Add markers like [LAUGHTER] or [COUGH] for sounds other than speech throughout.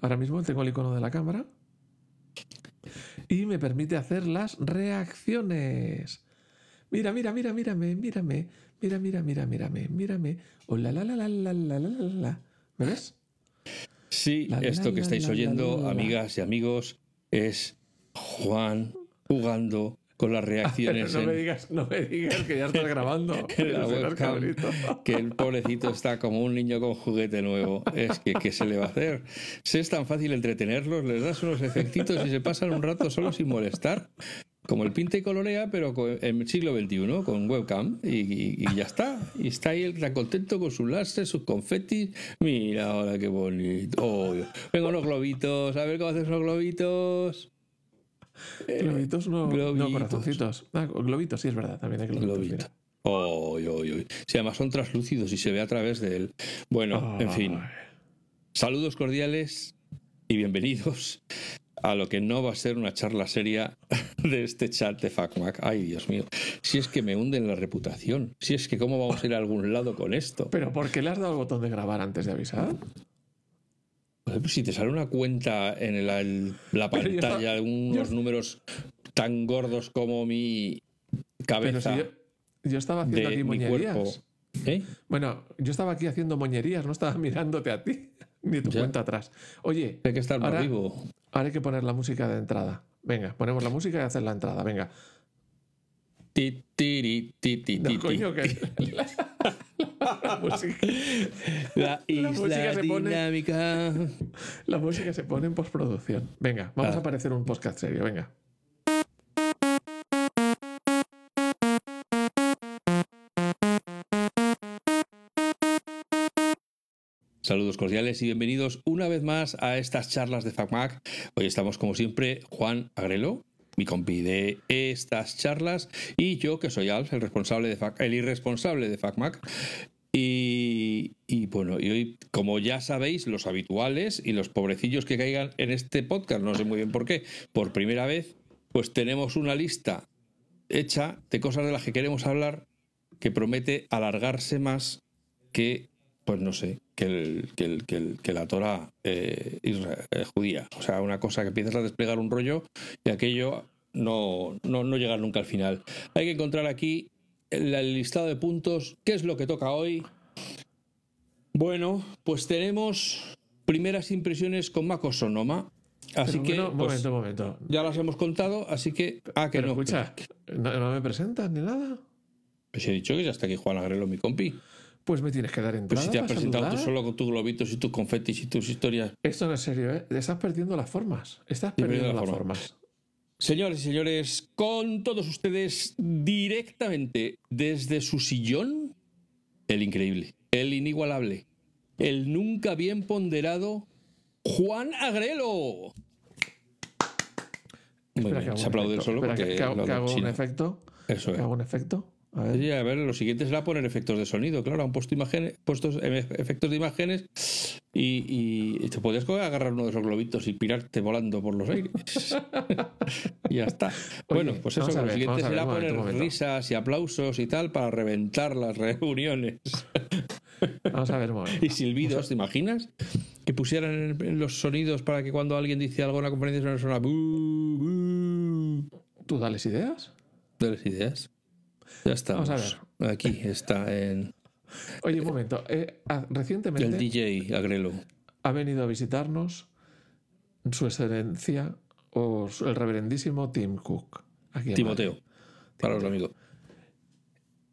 Ahora mismo tengo el icono de la cámara y me permite hacer las reacciones. Mira, mira, mira, mírame, mírame, mira, mira, mira, mírame, mírame. Oh, la, la, la, la, la, la, la, la. ¿Me ves? Sí, La, esto la, que la, estáis la, oyendo, la, la. amigas y amigos, es Juan jugando con las [LAUGHS] reacciones no me en, digas, no me digas que ya estás [LAUGHS] grabando. la webcam, que el pobrecito está como un niño con juguete nuevo. Es que, ¿qué se le va a hacer? Si es tan fácil entretenerlos, les das unos efectitos y se pasan un rato solo sin molestar. Como el pinta y colorea, pero en el siglo XXI, con webcam, y, y- y ya está. Y está ahí el tan contento con sus láser, sus confetis. Mira ahora qué bonito. Oh, venga, unos globitos, a ver cómo haces unos globitos. Globitos no, no globitos. corazoncitos. Ah, globitos, sí, es verdad. También hay globitos. Globito. Oh, oh, oh. Sí, además son translúcidos y se ve a través de él. Bueno, en fin. Saludos cordiales y bienvenidos a lo que no va a ser una charla seria de este chat de FacMac. Ay, Dios mío. Si es que me hunden la reputación. Si es que cómo vamos a ir a algún lado con esto. Pero ¿por qué le has dado el botón de grabar antes de avisar? Si te sale una cuenta en la, el- la yo pantalla de unos yo- números tan gordos como mi Pero si cabeza yo, yo estaba haciendo aquí moñerías. ¿Eh? Bueno, yo estaba aquí haciendo moñerías, no estaba [LAUGHS] mirándote a ti, ni tu Ya. cuenta atrás. Oye, Hay que estar Ahora- vivo. ahora hay que poner la música de entrada. Venga, ponemos la música y hacer la entrada. Venga. Ti, tiri, ti, ti, No, coño, que. la, música, La isla música se pone- la música se pone en postproducción. Venga, vamos Ah. a aparecer un podcast serio. Venga. Saludos cordiales y bienvenidos una vez más a estas charlas de FacMac. Hoy estamos como siempre Juan Agrelo, mi compi estas charlas, y yo que soy Alf, el responsable de Fac- el irresponsable de FacMac. Y, bueno, y hoy, como ya sabéis, los habituales y los pobrecillos que caigan en este podcast, no sé muy bien por qué, por primera vez, pues tenemos una lista hecha de cosas de las que queremos hablar que promete alargarse más que, pues no sé, que, el, que, el- que, la Torah eh, eh, judía. O sea, una cosa que empiezas a desplegar un rollo y aquello no, no, no llega nunca al final. Hay que encontrar aquí el, listado de puntos. ¿Qué es lo que toca hoy? Bueno, pues tenemos primeras impresiones con Mako Sonoma. Así Pero que bueno, un pues, momento, un momento. ya las hemos contado, así que... Ah, que Pero no. escucha, ¿no, no me presentas ni nada? Pues he dicho que ya está aquí Juan Agrelo, mi compi. Pues me tienes que dar Pues entrada. si te has presentado tú solo con tus globitos y tus confetis y tus historias. Esto no es serio, ¿eh? Estás perdiendo las formas. Estás perdiendo perdiendo la las forma. formas. Señores y señores, con todos ustedes directamente desde su sillón, el increíble, el inigualable, el nunca bien ponderado Juan Agrelo. Muy que bien, se aplaude solo Espera, porque que, que hago, que hago un efecto. Eso Que es. hago un efecto. A ver. Sí, a ver, lo siguiente será poner efectos de sonido, claro, han puesto imágenes, puestos em- efectos de imágenes y, y te podías agarrar uno de esos globitos y pirarte volando por los aires. [LAUGHS] y ya está. bueno, pues eso, a lo ver, siguiente ver, será poner risas y aplausos y tal para reventar las reuniones. Vamos a ver [LAUGHS] y silbidos, ¿te imaginas? Que pusieran los sonidos para que cuando alguien dice algo en la conferencia suena. ¿Tú dales ideas? Dales ideas. Ya estamos. Vamos a Aquí está en Oye, un momento. eh, ah, recientemente el DJ Agrelo. ha venido a visitarnos su excelencia o el reverendísimo Tim Cook. Aquí Timoteo, Madrid. para los amigos.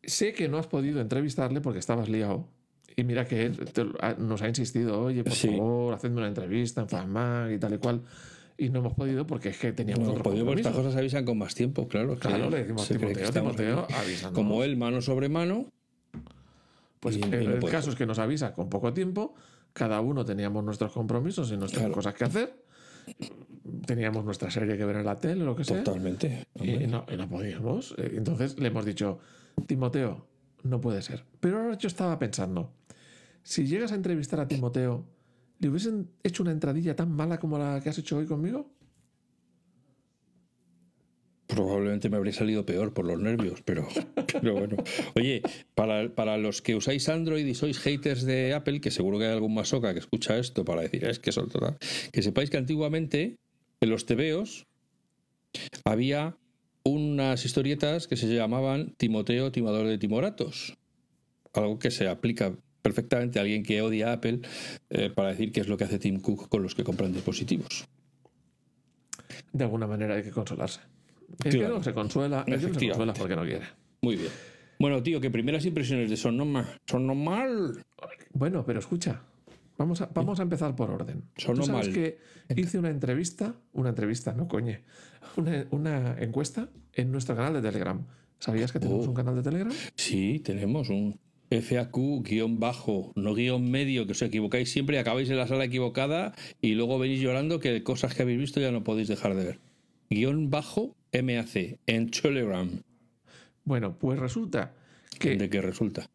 Sé que no has podido entrevistarle porque estabas liado. Y mira que él te- nos ha insistido, oye, por Sí. favor, hacedme una entrevista en FAMAG y tal y cual. Y no hemos podido porque es que teníamos No, otros podido, porque estas cosas avisan con más tiempo, claro. Claro, le decimos Timoteo, Timoteo, avísanos. Como él, mano sobre mano. Pues y- y el, no el puede. caso es que nos avisa con poco tiempo, cada uno teníamos nuestros compromisos y nuestras Claro. cosas que hacer, teníamos nuestra serie que ver en la tele, lo que sea, Totalmente. y, y no, y no podíamos. Eh, Entonces le hemos dicho, Timoteo, no puede ser. Pero ahora yo estaba pensando, si llegas a entrevistar a Timoteo, ¿le hubiesen hecho una entradilla tan mala como la que has hecho hoy conmigo? Probablemente me habría salido peor por los nervios, pero, pero bueno. Oye, para, para, los que usáis Android y sois haters de Apple, que seguro que hay algún masoca que escucha esto para decir, es que son total. Que sepáis que antiguamente en los tebeos había unas historietas que se llamaban Timoteo, timador de timoratos. Algo que se aplica perfectamente a alguien que odia a Apple eh, para decir qué es lo que hace Tim Cook con los que compran dispositivos. De alguna manera hay que consolarse. El que no se consuela, el que no se consuela porque no quiere. Muy bien. Bueno, tío, que primeras impresiones de Sonoma. Sonoma. Bueno, pero escucha. Vamos a, vamos a empezar por orden. Sonoma. ¿Tú sabes que hice una entrevista, una entrevista, no coñe, una, una encuesta en nuestro canal de Telegram. ¿Sabías que tenemos Oh. un canal de Telegram? Sí, tenemos un FAQ guion bajo, no guion medio, que os equivocáis siempre y acabáis en la sala equivocada y luego venís llorando que cosas que habéis visto ya no podéis dejar de ver. Guión bajo MAC en Telegram. Bueno, pues resulta que ¿De qué resulta?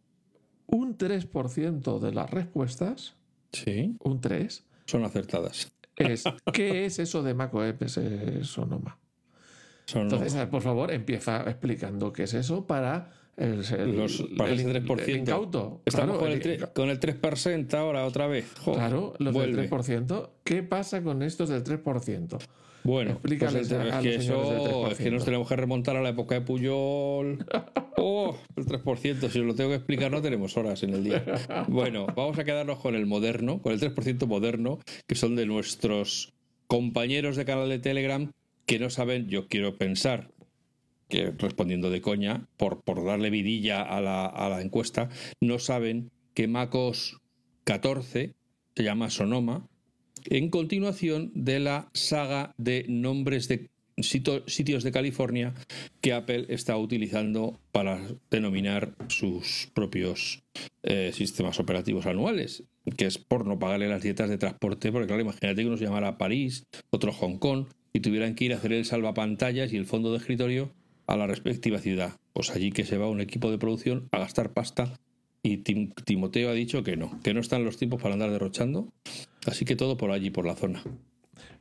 un 3% de las respuestas, Sí, un 3, son acertadas. es ¿qué es eso de macOS Sonoma? Son Entonces, por favor, empieza explicando qué es eso para el, el- Los- para el- ese 3%. el incauto. Estamos Claro, con, el con el 3% ahora otra vez. Claro, los vuelve. del 3%. ¿Qué pasa con estos del 3%? Bueno, pues Explícales a- es a que eso es que nos 3%. tenemos que remontar a la época de Puyol. [LAUGHS] Oh, el 3%, si os lo tengo que explicar no tenemos horas en el día. Bueno, vamos a quedarnos con el moderno, con el 3% moderno, que son de nuestros compañeros de canal de Telegram que no saben, yo quiero pensar, que respondiendo de coña, por, por darle vidilla a la, a la encuesta, no saben que MacOS 14 se llama Sonoma, en continuación de la saga de nombres de sitios de California que Apple está utilizando para denominar sus propios eh, sistemas operativos anuales, que es por no pagarle las dietas de transporte, porque claro, imagínate que uno se llamara París, otro Hong Kong, y tuvieran que ir a hacer el salvapantallas y el fondo de escritorio a la respectiva ciudad. Pues allí que se va un equipo de producción a gastar pasta y Tim- Timoteo ha dicho que no, que no están los tiempos para andar derrochando, así que todo por allí, por la zona.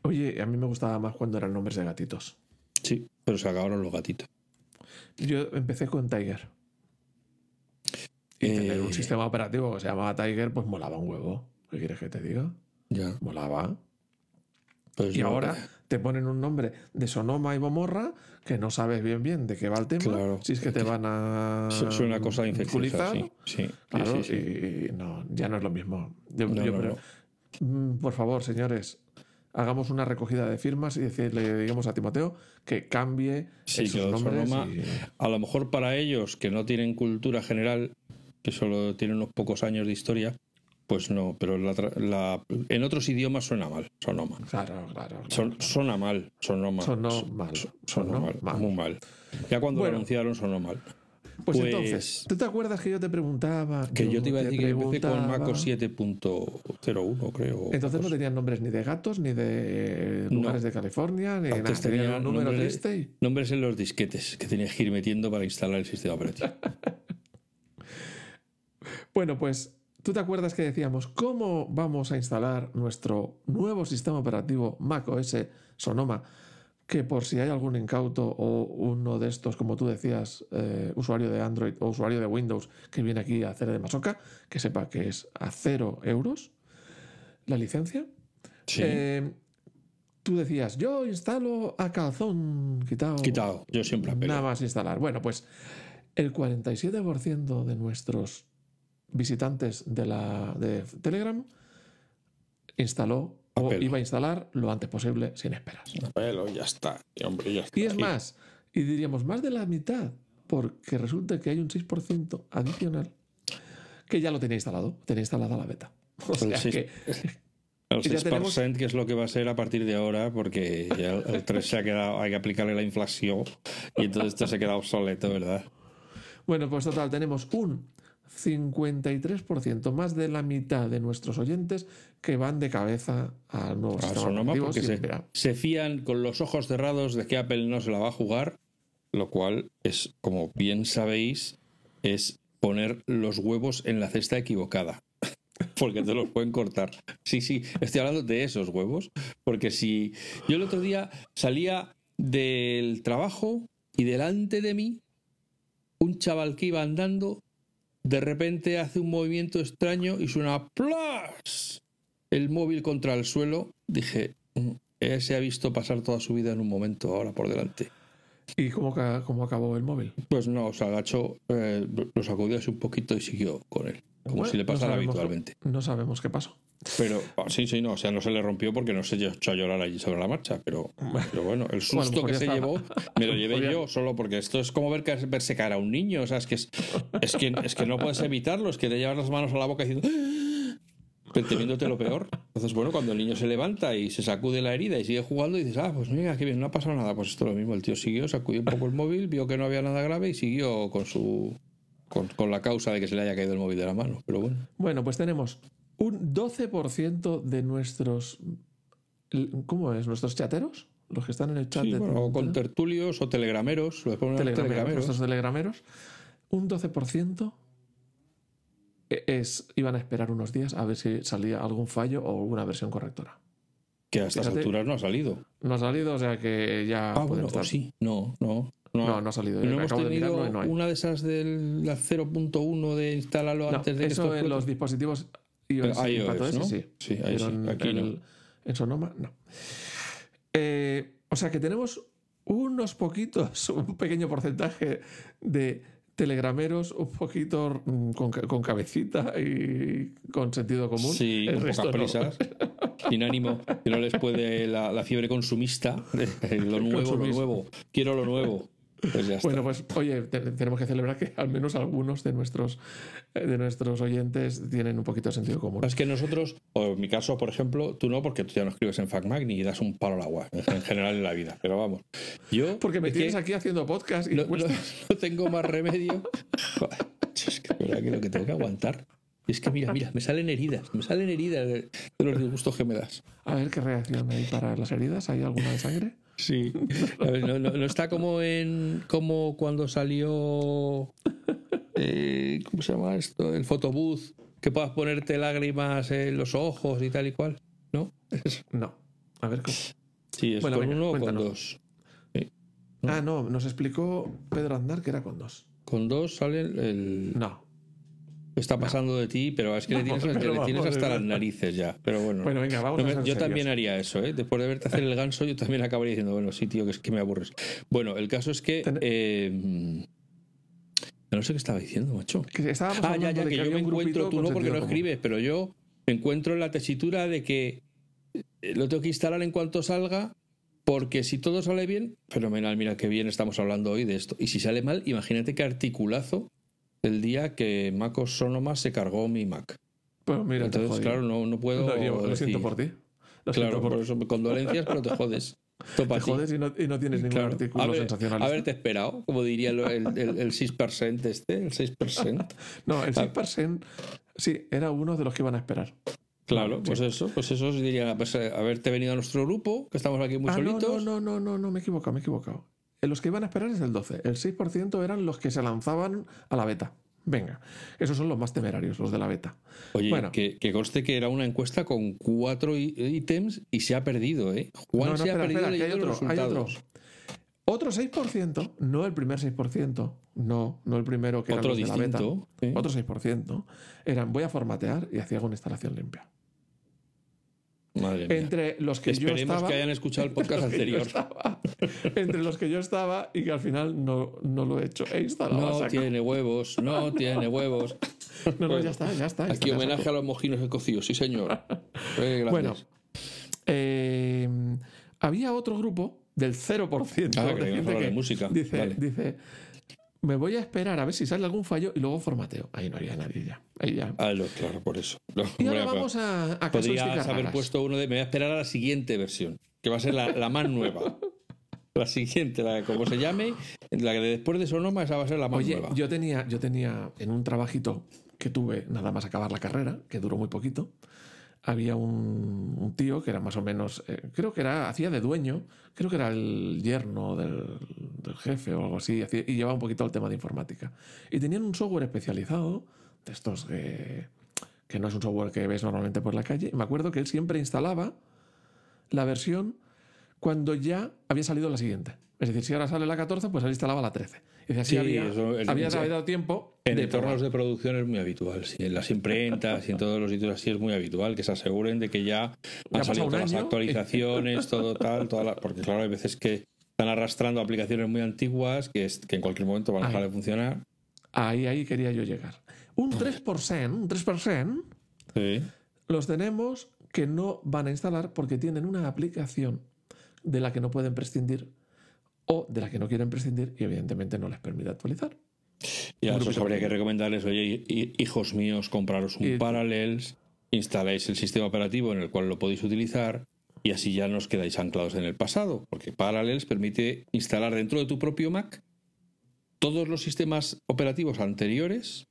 Oye, a mí me gustaba más cuando eran nombres de gatitos. Sí, pero se acabaron los gatitos. Yo empecé con Tiger. Y tener Eh, un sistema operativo que se llamaba Tiger, pues molaba un huevo. ¿Qué quieres que te diga? Ya. Molaba. Pues Y no, ahora te ponen un nombre de Sonoma y Bomorra que no sabes bien bien de qué va el tema. Claro. Si es que te van a. su- suena cosa infecciosa, ridiculizar. sí. Sí, Claro, sí, y, no, ya no es lo mismo. Yo- No, yo no, creo- Mm, Por favor, señores, hagamos una recogida de firmas y decirle, digamos a Timoteo que cambie esos que nombres. Sonoma- y- A lo mejor para ellos que no tienen cultura general, que solo tienen unos pocos años de historia, pues no, pero la tra- la- en otros idiomas suena mal, sonoma. Claro, claro. claro. Son, suena mal, sonoma. Sonó mal. Sonó mal, mal. muy mal. Ya cuando Bueno. lo anunciaron sonó mal. Pues, Pues- entonces, ¿tú te acuerdas que yo te preguntaba? Que yo te iba a decir que empecé con preguntaba? Mac 7.01, creo. Entonces no tenían nombres ni de gatos, ni de No. lugares de California, ni nada. Antes Tenían tenía un número de este. Nombres en los disquetes que tenías que ir metiendo para instalar el sistema operativo. [LAUGHS] Bueno, pues tú te acuerdas que decíamos cómo vamos a instalar nuestro nuevo sistema operativo macOS Sonoma, que por si hay algún incauto o uno de estos, como tú decías, eh, usuario de Android o usuario de Windows que viene aquí a hacer de masoca, que sepa que es a cero euros la licencia. Sí. Eh, tú decías, yo instalo a calzón quitado. Quitado. Yo siempre apelo. Nada más instalar. Bueno, pues el 47% de nuestros visitantes de, la, de Telegram instaló o iba a instalar lo antes posible sin esperas. Apelo, ya está. Y, hombre, ya está. Y es más, y diríamos más de la mitad, porque resulta que hay un 6% adicional que ya lo tenía instalado, tenía instalada la beta. [LAUGHS] O sea El que El [LAUGHS] ya 6% tenemos- que es lo que va a ser a partir de ahora, porque ya el el 3 se ha quedado, hay que aplicarle la inflación y entonces esto se queda obsoleto, ¿verdad? Bueno, pues total, tenemos un 53%, más de la mitad de nuestros oyentes que van de cabeza al nuevo A sistema porque se fían con los ojos cerrados de que Apple no se la va a jugar, lo cual es, como bien sabéis, es poner los huevos en la cesta equivocada. [LAUGHS] Porque te los pueden cortar. Sí, sí, estoy hablando de esos huevos. Porque si yo el otro día salía del trabajo y delante de mí un chaval que iba andando de repente hace un movimiento extraño y suena ¡plas! el móvil contra el suelo. Dije, "Mm, él se ha visto pasar toda su vida en un momento ahora por delante. ¿Y cómo, cómo acabó el móvil? Pues no, se agachó, eh, lo sacudió así un poquito y siguió con él, como Bueno, si le no pasara sabemos- habitualmente. No sabemos qué pasó. Pero ah, sí, sí, no, o sea, no se le rompió porque no se echó a llorar allí sobre la marcha, pero, pero bueno, el susto que se estaba. llevó me lo [LAUGHS] llevé yo solo porque esto es como ver que- verse caer a un niño, o sea, es que, es, es que, es que no puedes evitarlo, es que te llevas las manos a la boca diciendo "Ah", temiéndote lo peor. Entonces, bueno, cuando el niño se levanta y se sacude la herida y sigue jugando, dices, ah, pues mira, qué bien, no ha pasado nada. Pues esto es lo mismo, el tío siguió, sacudió un poco el móvil, vio que no había nada grave y siguió con su con, con la causa de que se le haya caído el móvil de la mano. Pero bueno. Bueno, pues tenemos un 12% de nuestros. ¿Cómo es? ¿Nuestros chateros? Los que están en el chat Sí, de bueno, o con tertulios o telegrameros, lo ponen telegrameros, telegrameros. nuestros telegrameros. Un 12% e- es, iban a esperar unos días a ver si salía algún fallo o alguna versión correctora. Que a estas Fíjate. alturas no ha salido. No ha salido, o sea que ya Ah, bueno, estar. sí. No, no. No, No, no ha salido. ¿Y no hemos de tenido no hay. una de esas del la 0.1 de instalarlo No, antes de que eso esto en los dispositivos iOS, iOS, ¿no? sí. Sí, ahí Pero sí, en, aquí en no. el- en Sonoma, no. Eh, o sea que tenemos unos poquitos, [LAUGHS] un pequeño porcentaje de telegrameros, un poquito mm, con, con cabecita y con sentido común. Sí, El con resto pocas no. prisas, sin ánimo, que no les puede la, la fiebre consumista, lo [LAUGHS] nuevo, lo nuevo, quiero lo nuevo. Pues ya [LAUGHS] está. Bueno, pues oye, te- tenemos que celebrar que al menos algunos de nuestros, eh, de nuestros oyentes tienen un poquito de sentido común. Es que nosotros, o en mi caso, por ejemplo, tú no, porque tú ya no escribes en FacMac ni das un palo al agua, en general en la vida. Pero vamos, yo. Porque me es que tienes aquí haciendo podcast y no, no- [LAUGHS] no tengo más remedio. Es que, verdad que lo que tengo que aguantar. Es que mira, mira, me salen heridas, me salen heridas de, de los disgustos que me das. A ver qué reacción hay para las heridas. ¿Hay alguna de sangre? Sí. No, no- no está como en. como cuando salió. eh, ¿Cómo se llama esto? El photobooth, que puedas ponerte lágrimas en los ojos y tal y cual. ¿No? No. A ver cómo. sí, es Bueno, con venga, uno o con dos. Ah, no, nos explicó Pedro Aznar que era con dos. Con dos sale el- No. Está pasando de ti, pero es que le tienes, [LAUGHS] le hasta las narices ya. Pero bueno. Bueno, venga, vamos No me- yo serios. también haría eso, ¿eh? Después de verte hacer el ganso, yo también acabaría diciendo, bueno, sí, tío, que es que me aburres. Bueno, el caso es que. Eh, no sé qué estaba diciendo, macho. Que estábamos Ah, ya, ya, que yo me encuentro, tú con no porque no escribes, pero yo me encuentro en la tesitura de que eh, lo tengo que instalar en cuanto salga, porque si todo sale bien, fenomenal, mira qué bien estamos hablando hoy de esto. Y si sale mal, imagínate qué articulazo el día que MacOS Sonoma se cargó mi Mac. Mira, Entonces, claro, no, no puedo. No, yo lo siento por ti. Lo Claro, siento por por eso condolencias, pero te [LAUGHS] jodes. Topa Te jodes y no, y no tienes ningún Claro. artículo Haber- sensacional. Haberte esperado, como diría el, el, el 6% este, el 6%. [LAUGHS] No, Ah. el 6% sí, era uno de los que iban a esperar. Claro, Sí. pues eso, pues eso os diría, pues eh, haberte venido a nuestro grupo, que estamos aquí muy Ah, solitos. no, no, no, no, no, me he equivocado, me he equivocado. Los que iban a esperar es el 12. El 6% eran los que se lanzaban a la beta. Venga, esos son los más temerarios, los de la beta. Oye, Bueno. que, que conste que era una encuesta con cuatro ítems y se ha perdido, ¿eh? Juan No, no, se ha espera, perdido espera, hay otro, los hay otro. Otro 6%, no el primer 6%, no, no el primero que era de la beta. ¿eh? Otro 6% eran voy a formatear y hacía una instalación limpia. Madre mía. Entre los que yo Esperemos estaba. que hayan escuchado el podcast [LAUGHS] que yo anterior. estaba- entre los que yo estaba y que al final no, no lo he hecho. He instalado No tiene huevos, no tiene huevos. [LAUGHS] No, no, Bueno, ya está, ya está. ya Aquí está, homenaje a los mojinos de cocido, sí señor. [LAUGHS] Eh, gracias. Bueno, eh, había otro grupo del 0% Ah, de que gente hablar de que música. dice, Vale. dice, me voy a esperar a ver si sale algún fallo y luego formateo. Ahí no había nadie ya. Ahí ya. Ah, lo- claro, por eso. No, Y ahora hombre, vamos a, a Podrías haber raras. puesto uno de. Me voy a esperar a la siguiente versión, que va a ser la, la más nueva. [LAUGHS] La siguiente, la como se llame, la de después de Sonoma, esa va a ser la más Oye, nueva. yo tenía, yo tenía en un trabajito que tuve nada más acabar la carrera, que duró muy poquito, había un, tío que era más o menos, eh, creo que era, hacía de dueño, creo que era el yerno del, del jefe o algo así, y llevaba un poquito el tema de informática. Y tenían un software especializado, de estos que, que no es un software que ves normalmente por la calle. Y me acuerdo que él siempre instalaba la versión cuando ya había salido la siguiente. Es decir, si ahora sale la 14, pues él instalaba la 13. Y así Sí, había, eso había dado tiempo En de entornos probar. de producción es muy habitual. sí, en las imprentas y en todos los sitios así es muy habitual que se aseguren de que ya Ya han ha salido todas las actualizaciones, todo [LAUGHS] tal, toda la- porque claro, hay veces que están arrastrando aplicaciones muy antiguas que, es- que en cualquier momento van a dejar de funcionar. Ahí, ahí quería yo llegar. Un 3%, un 3% Sí. los tenemos que no van a instalar porque tienen una aplicación de la que no pueden prescindir o de la que no quieren prescindir y evidentemente no les permite actualizar. Y a esos grupito habría que recomendarles, oye, hi- hijos míos, compraros un Y- Parallels, instaláis el sistema operativo en el cual lo podéis utilizar y así ya no os quedáis anclados en el pasado, porque Parallels permite instalar dentro de tu propio Mac todos los sistemas operativos anteriores.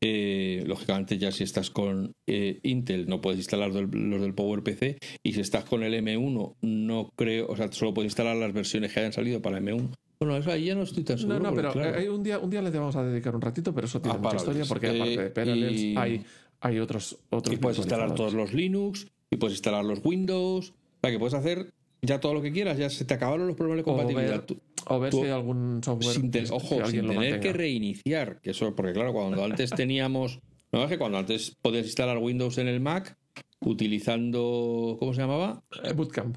Eh, lógicamente ya si estás con eh, Intel no puedes instalar del- los del PowerPC y si estás con el M1 no creo, o sea, solo puedes instalar las versiones que hayan salido para M1. Bueno, eso ahí ya no estoy tan seguro. No, no, pero claro, eh, hay un día, un día le vamos a dedicar un ratito, pero eso tiene A mucha historia porque aparte de Parallels y- hay, hay otros, otros y puedes instalar todos los Linux y puedes instalar los Windows. O sea, que puedes hacer ya todo lo que quieras. Ya se te acabaron los problemas de compatibilidad. ver, o ver si hay algún software sin que ojo, sin tener que reiniciar. Que eso, porque claro, cuando [LAUGHS] antes teníamos. No es que cuando antes podías instalar Windows en el Mac utilizando. ¿Cómo se llamaba? Eh, Bootcamp.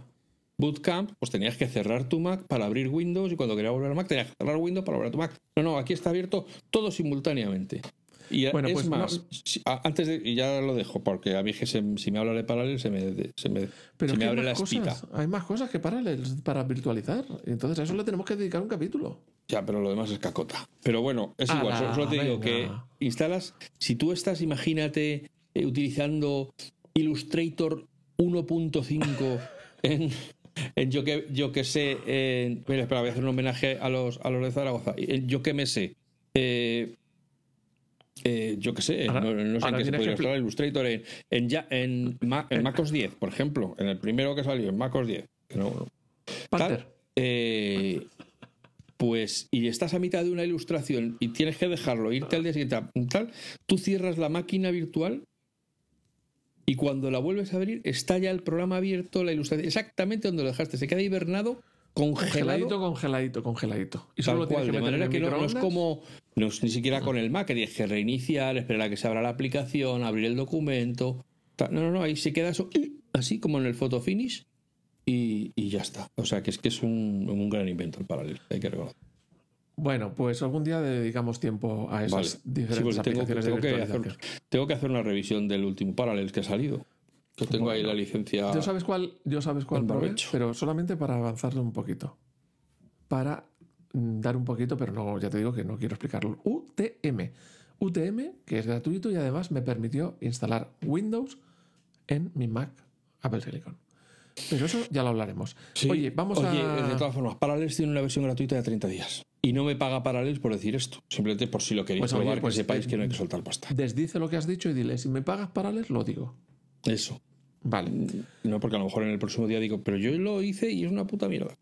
Bootcamp, pues tenías que cerrar tu Mac para abrir Windows y cuando querías volver al Mac tenías que cerrar Windows para volver a tu Mac. No, no, aquí está abierto todo simultáneamente. Y Bueno, es pues no- más, a- antes de, y ya lo dejo, porque a mí que se- si me habla de Parallel se me, se me, Pero se me abre la espita. hay más cosas que Parallels para virtualizar. Entonces a eso le tenemos que dedicar un capítulo. Ya, pero lo demás es cacota. Pero bueno, es igual, solo- solo te digo que instalas, si tú estás, imagínate, eh, utilizando Illustrator 1.5 [LAUGHS] en, en yo que yo que sé, en, mira, espera, voy a hacer un homenaje a los, a los de Zaragoza. En yo que me sé. eh, eh, yo que sé, Ahora- no, no sé en qué se instalar Illustrator en, en, ya, en, Ma- en MacOS 10, por ejemplo, en el primero que salió, en MacOS 10. que no- no, Panther. Tal, eh, pues, y estás a mitad de una ilustración y tienes que dejarlo, irte al día siguiente, a- tal, tú cierras la máquina virtual y cuando la vuelves a abrir está ya el programa abierto, la ilustración, exactamente donde lo dejaste, se queda hibernado, congelado. congeladito, congeladito. Y solo lo tienes que de manera que no, no es como, no es ni siquiera con el Mac, que tienes que reiniciar, esperar a que se abra la aplicación, abrir el documento. tal. No, no, no, ahí se queda eso así como en el photo finish y, y ya está. O sea que es que es un, un gran invento el paralelo, hay que reconocer. Bueno, pues algún día dediquamos tiempo a esas Vale. Sí, diferentes tengo, aplicaciones tengo de que hacer, tengo que hacer una revisión del último Parallels que ha salido. Yo tengo ahí la licencia. Yo sabes cuál, yo sabes cuál probé, pero solamente para avanzarle un poquito. Para mm, dar un poquito, pero no, ya te digo que no quiero explicarlo. UTM. UTM, que es gratuito y además me permitió instalar Windows en mi Mac Apple Silicon. Pero eso ya lo hablaremos. Sí. Oye, vamos Oye, a. de todas formas, Parallels tiene una versión gratuita de 30 días. Y no me paga Parallels por decir esto. Simplemente por si lo queréis Pues, oye, probar, pues, que sepáis eh, que no hay que soltar pasta. Desdice lo que has dicho y dile, si me pagas Parallels, lo digo. Eso. Vale. No, porque a lo mejor en el próximo día digo, pero yo lo hice y es una puta mierda.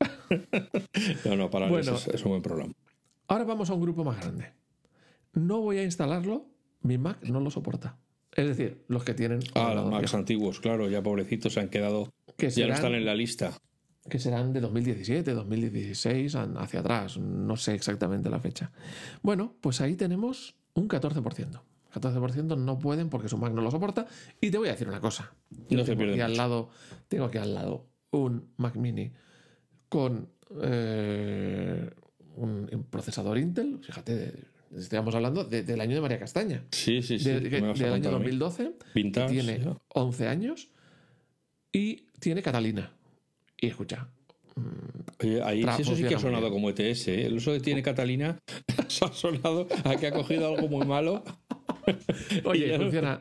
[LAUGHS] no, no, Parallels Bueno. es, es un buen programa. Ahora vamos a un grupo más grande. No voy a instalarlo, mi Mac no lo soporta. Es decir, los que tienen Ah, los Macs antiguos, claro, ya pobrecitos se han quedado. que Ya no están en la lista. que serán de 2017, 2016 an- hacia atrás, no sé exactamente la fecha. Bueno, pues ahí tenemos un 14%. 14% no pueden porque su Mac no lo soporta. Y te voy a decir una cosa. No se tengo aquí al lado, tengo aquí al lado un Mac Mini con eh, un procesador Intel. Fíjate, estamos hablando de- del año de María Castaña. Sí, sí, sí. de- ¿qué que- me vas a del año contar a mí? 2012, Vintage, que tiene ya. 11 años y tiene Catalina. Y escucha, Oye, ahí eso sí que ha sonado como ETS. ¿eh? El uso de tiene Catalina [LAUGHS] eso ha sonado a que ha cogido algo muy malo. [LAUGHS] Oye, funciona,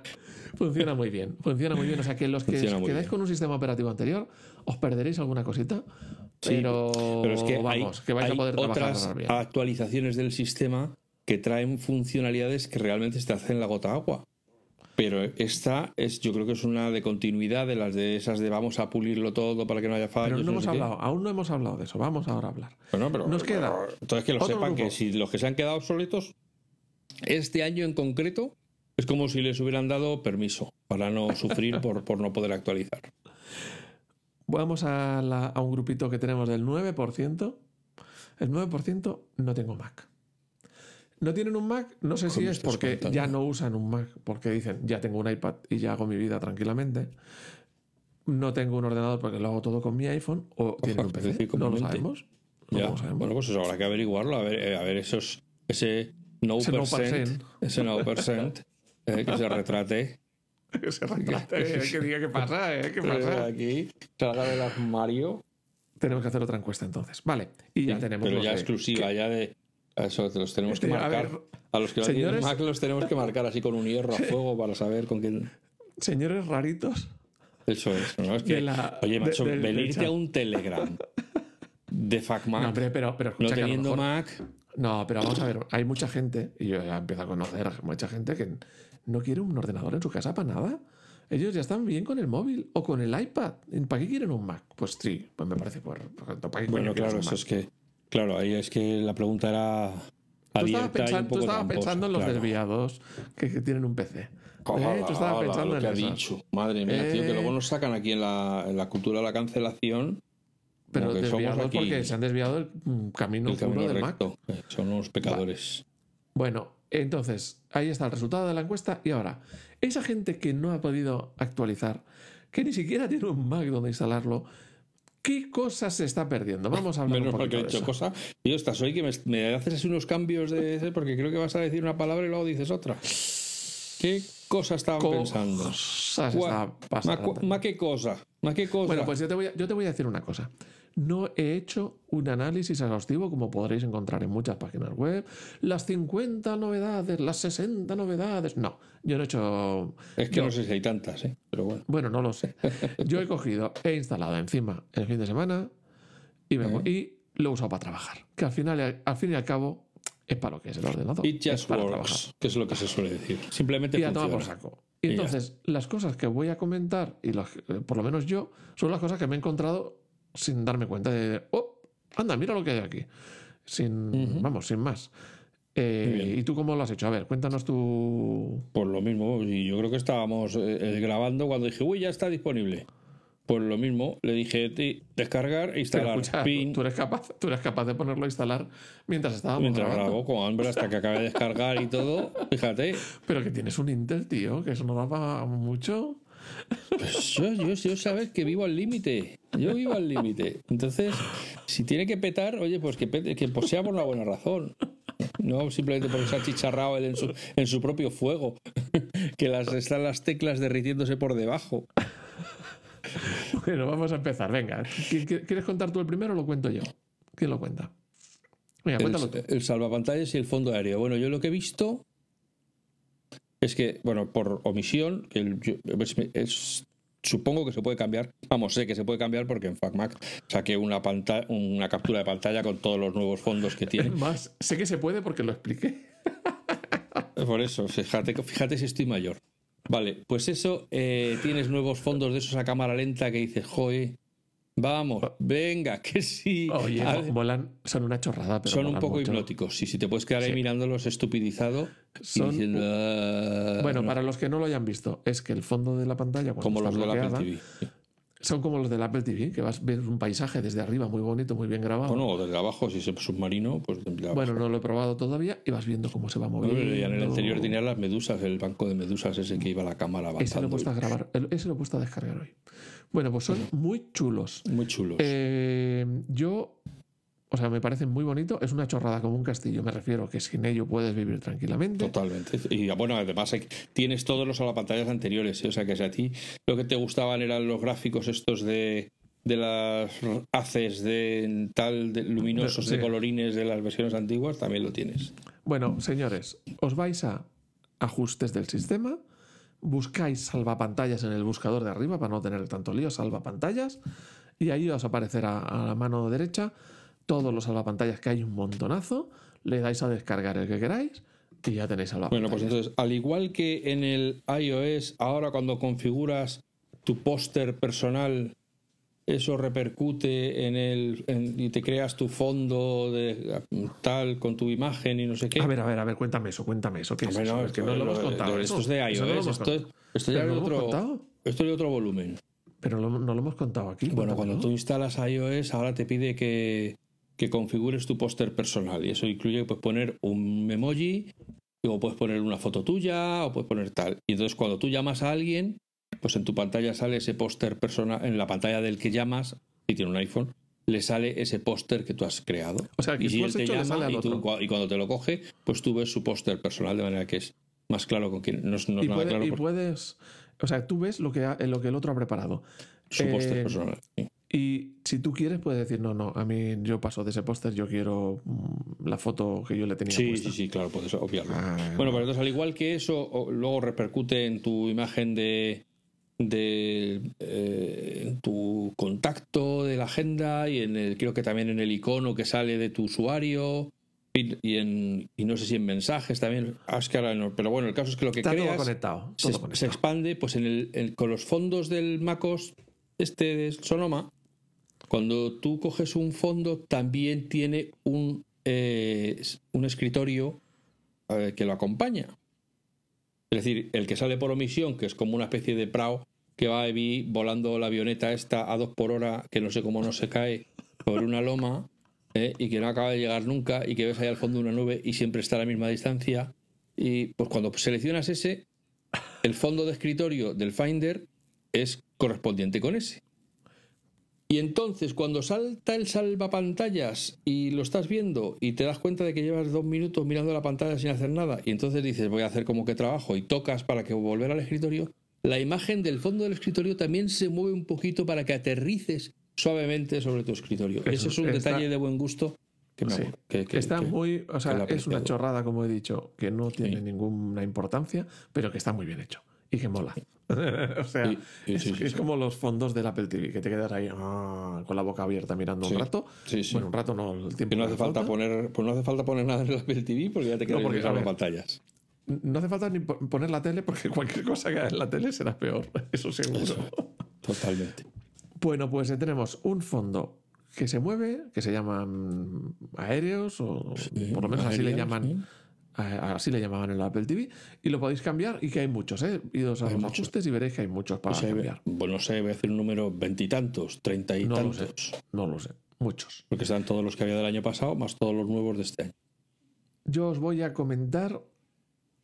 funciona muy bien. Funciona muy bien. O sea que los que os quedáis bien. con un sistema operativo anterior, os perderéis alguna cosita. Sí, pero, Pero es que vamos, hay, que vais hay a poder trabajar otras bien. actualizaciones del sistema que traen funcionalidades que realmente te hacen la gota agua. Pero esta es, yo creo que es una de continuidad de las de esas de vamos a pulirlo todo para que no haya fallos. Pero no hemos sé qué. hablado, aún no hemos hablado de eso. Vamos ahora a hablar. Bueno, pero, Nos queda pero- entonces que lo sepan grupo. que si los que se han quedado obsoletos, este año en concreto, es como si les hubieran dado permiso para no sufrir por, por no poder actualizar. vamos a, la- a un grupito que tenemos del 9%. El 9% no tengo Mac. No tienen un Mac, no sé ¿Qué si me es porque contando? ya no usan un Mac, porque dicen, ya tengo un iPad y ya hago mi vida tranquilamente. No tengo un ordenador porque lo hago todo con mi iPhone, o tienen un PC, no lo sabemos. No Ya. lo sabemos. Bueno, pues eso habrá que averiguarlo. A ver, eh, a ver esos, ese no Ese no percent, percent. ese no percent, [LAUGHS] eh, que se retrate. que se retrate, eh, que diga qué pasa, eh, qué pasa. Aquí salga del armario. Tenemos que hacer otra encuesta entonces. Vale, y ya Sí, tenemos. Pero ya de- exclusiva, ya de. a Eso los tenemos que Este, a marcar. ver, A los que no señores- Mac los tenemos que marcar así con un hierro a fuego para saber con quién. Señores raritos. Eso es. ¿no? Es que, De la- oye, macho, de- del- venirte a un Telegram de FacMac, No, no, pero, pero escucha que lo teniendo Mac. No, pero vamos a ver, hay mucha gente, y yo ya empiezo a conocer a mucha gente que no quiere un ordenador en su casa para nada. Ellos ya están bien con el móvil o con el iPad. ¿Para qué quieren un Mac? Pues sí, pues me parece por, perfecto. ¿Para qué Bueno, claro, eso Mac? es que. Claro, ahí es que la pregunta era. Tú estabas, pensando, tú poco estabas tramposa, pensando en los claro. desviados que, que tienen un PC. ¿eh? Ojalá, Tú estabas ojalá, pensando lo en que ha dicho. Madre mía, tío, que Eh. luego nos sacan aquí en la, en la cultura de la cancelación. Pero como desviados porque se han desviado el mm, camino, el camino del Mac. recto. Eh, Son unos pecadores. Bueno, entonces, ahí está el resultado de la encuesta. Y ahora, esa gente que no ha podido actualizar, que ni siquiera tiene un Mac donde instalarlo, ¿qué cosas se está perdiendo? Vamos a hablar Menos un mal que he dicho eso. cosa. Y estás hoy que me, me haces así unos cambios de porque creo que vas a decir una palabra y luego dices otra. ¿Qué cosa estaban pensando? Cosas ma qué cosa? Ma qué cosa? Bueno, pues yo te, voy a, yo te voy a decir una cosa. No he hecho un análisis exhaustivo como podréis encontrar en muchas páginas web. Las 50 novedades, las 60 novedades. No, yo no he hecho... es que yo- no sé si hay tantas, ¿eh? Pero bueno. Bueno, no lo sé. Yo he cogido, he instalado encima el fin de semana y, me- Eh. y lo he usado para trabajar. Que al final, al fin y al cabo, es para lo que es el ordenador. It es just para works, trabajar. que es lo que se suele decir. Simplemente Y funciona. por saco. Y Y ya entonces, las cosas que voy a comentar, y las- eh, por lo menos yo, son las cosas que me he encontrado sin darme cuenta de, oh, anda, mira lo que hay aquí. Sin, vamos, sin más. Eh. ¿Y tú cómo lo has hecho? A ver, cuéntanos tu... Por lo mismo, y yo creo que estábamos eh, eh, grabando cuando dije, uy, ya está disponible. Por lo mismo, le dije, "Ti, descargar e instalar. escucha, Pin, tú, eres capaz, tú eres capaz de ponerlo a instalar mientras estábamos mientras grabando. grabo con hambre hasta que acabe de descargar y todo. Fíjate. [LAUGHS] Pero que tienes un Intel, tío, que eso no da para mucho. Pues yo, yo, yo sabes que vivo al límite. Yo vivo al límite. Entonces, si tiene que petar, oye, pues que, pete, que pues sea por una buena razón. No simplemente porque se ha chicharrado él en su, en su propio fuego. [LAUGHS] Que las, están las teclas derritiéndose por debajo. Bueno, vamos a empezar. Venga, ¿qui- qui- ¿quieres contar tú el primero o lo cuento yo? ¿Quién lo cuenta? Venga, cuéntalo tú. El, el salvapantallas y el fondo aéreo. Bueno, yo lo que he visto es que, bueno, por omisión, que el- yo- es- es- supongo que se puede cambiar. Vamos, sé que se puede cambiar porque en FacMac saqué una, pantalla, una captura de pantalla con todos los nuevos fondos que tiene. Es [LAUGHS] más, sé que se puede porque lo expliqué. [LAUGHS] Por eso, fíjate, fíjate si estoy mayor. Vale, pues eso, eh, tienes nuevos fondos de esos a cámara lenta que dices, joe, vamos, venga, que sí. Oye, A- mo- molan, son una chorrada, pero son un poco mucho. hipnóticos. Sí, si te puedes quedar ahí Sí. mirándolos estupidizado Son- "Ah", Bueno, no, para los que no lo hayan visto, es que el fondo de la pantalla, cuando como está los del Apple bloqueada, TV. son como los del Apple TV, que vas a ver un paisaje desde arriba muy bonito, muy bien grabado. Bueno, o desde abajo, si es submarino, pues. Bueno, no lo he probado todavía y vas viendo cómo se va moviendo. ya en el anterior tenía las medusas, el banco de medusas ese que iba a la cámara Ese lo he avanzando. puesto a grabar, ese lo he puesto a descargar hoy. Bueno, pues son muy chulos. Muy chulos. Eh, yo, o sea, me parecen muy bonito. Es una chorrada como un castillo, me refiero, que sin ello puedes vivir tranquilamente. Totalmente. Y bueno, además hay- tienes todos los pantallas anteriores, ¿eh? o sea que si a ti lo que te gustaban eran los gráficos estos de, de las haces de tal de luminosos Sí. de colorines de las versiones antiguas, también lo tienes. Bueno, señores, os vais a ajustes del sistema, buscáis salvapantallas en el buscador de arriba para no tener tanto lío, salvapantallas, y ahí os aparecerá a la mano derecha todos los salvapantallas que hay un montonazo, le dais a descargar el que queráis y ya tenéis salvapantallas. Bueno, pues entonces, al igual que en el iOS, ahora cuando configuras tu póster personal, eso repercute en el en- y te creas tu fondo de tal con tu imagen y no sé qué. A ver, a ver, a ver, cuéntame eso, cuéntame eso. ¿qué es eso? no, es que no lo hemos contado. Esto es de Eso no lo iOS, hemos esto, esto ya ¿Pero es lo hemos otro, contado? esto es de otro volumen. Pero lo- no lo hemos contado aquí. Bueno, cuando tú instalas iOS, ahora te pide que, que configures tu póster personal. Y eso incluye que puedes poner un emoji, o puedes poner una foto tuya, o puedes poner tal. Y entonces cuando tú llamas a alguien, pues en tu pantalla sale ese póster personal, en la pantalla del que llamas, si tiene un iPhone, le sale ese póster que tú has creado. O sea, que y si él has te hecho, llama y, tú- y cuando te lo coge, pues tú ves su póster personal de manera que es más claro con quién. No es, no es y, nada puede- claro y puedes. O sea, tú ves lo que, ha- lo que el otro ha preparado. su póster eh, personal. sí. Y si tú quieres, puedes decir, no, no, a mí yo paso de ese póster, yo quiero mm, la foto que yo le tenía Sí, puesta. sí, sí, claro, puedes obviarlo. Ah, Bueno, pero entonces al igual que eso, luego repercute en tu imagen de, de eh, tu contacto de la agenda y en el, creo que también en el icono que sale de tu usuario y, en y no sé si en mensajes también. Ah, es que ahora no, pero bueno, el caso es que lo que Está todo creas conectado. se, Todo se conectado. expande pues en el, en- con los fondos del MacOS este de Sonoma. Cuando tú coges un fondo, también tiene un, eh, un escritorio eh, que lo acompaña. Es decir, el que sale por omisión, que es como una especie de prao que va volando la avioneta esta a dos por hora, que no sé cómo no se cae por una loma eh, y que no acaba de llegar nunca y que ves ahí al fondo una nube y siempre está a la misma distancia. Y pues cuando seleccionas ese, el fondo de escritorio del Finder es correspondiente con ese. Y entonces, cuando salta el salvapantallas y lo estás viendo y te das cuenta de que llevas dos minutos mirando la pantalla sin hacer nada, y entonces dices, voy a hacer como que trabajo y tocas para que volver al escritorio, la imagen del fondo del escritorio también se mueve un poquito para que aterrices suavemente sobre tu escritorio. Eso, Ese es un está- detalle de buen gusto que me Sí. acuerdo, que- que- está que- muy. O sea, es una chorrada, como he dicho, que no tiene Sí. ninguna importancia, pero que está muy bien hecho y que mola. [LAUGHS] o sea, sí, es, sí, sí, es sí. como los fondos del Apple TV, que te quedas ahí ah, con la boca abierta mirando un rato. Bueno, un rato no, el tiempo Que no hace falta falta. poner, pues no hace falta poner nada en el Apple TV porque ya te quedas No, porque, las pantallas. No hace falta ni po- poner la tele porque [LAUGHS] cualquier cosa que haga en la tele será peor, [LAUGHS] eso seguro. Eso. Totalmente. Bueno, pues eh, tenemos un fondo que se mueve, que se llaman aéreos, o por lo menos así le llaman. A- Así le llamaban en el Apple TV y lo podéis cambiar y que hay muchos, ¿eh? Idos a Hay los muchos. ajustes y veréis que hay muchos para cambiar. bueno, no sé, voy a decir un número veintitantos, treinta y No lo tantos. sé, no lo sé, muchos. Porque están todos los que había del año pasado, más todos los nuevos de este año. Yo os voy a comentar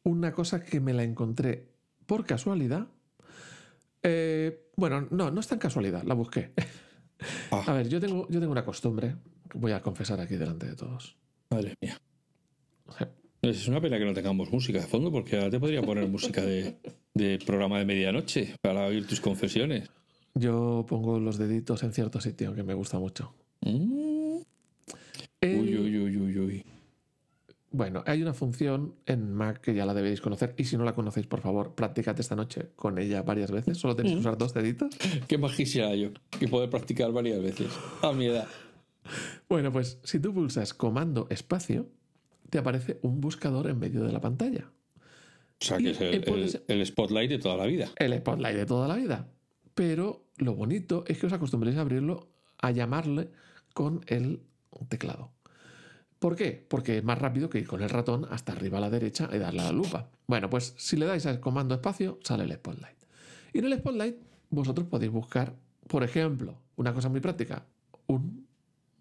una cosa que me la encontré por casualidad. Eh, bueno, no, no es tan casualidad, la busqué. [LAUGHS] Ah. A ver, yo tengo, yo tengo una costumbre, que voy a confesar aquí delante de todos. Madre mía. Es una pena que no tengamos música de fondo, porque ahora te podría poner música de, de programa de medianoche para oír tus confesiones. Yo pongo los deditos en cierto sitio que me gusta mucho. Mm. Uy, uy, uy, uy, uy. Bueno, hay una función en Mac que ya la debéis conocer y si no la conocéis, por favor, practicad esta noche con ella varias veces. Solo tenéis que usar dos deditos. [LAUGHS] Qué magia yo, que poder practicar varias veces. A mi edad. Bueno, pues si tú pulsas comando espacio, te aparece un buscador en medio de la pantalla. O sea, Y, que es el, el- el spotlight de toda la vida. El spotlight de toda la vida. Pero lo bonito es que os acostumbréis a abrirlo, a llamarle con el teclado. ¿Por qué? Porque es más rápido que ir con el ratón hasta arriba a la derecha y darle a la lupa. Bueno, pues si le dais al comando espacio, sale el spotlight. Y en el spotlight vosotros podéis buscar, por ejemplo, una cosa muy práctica, un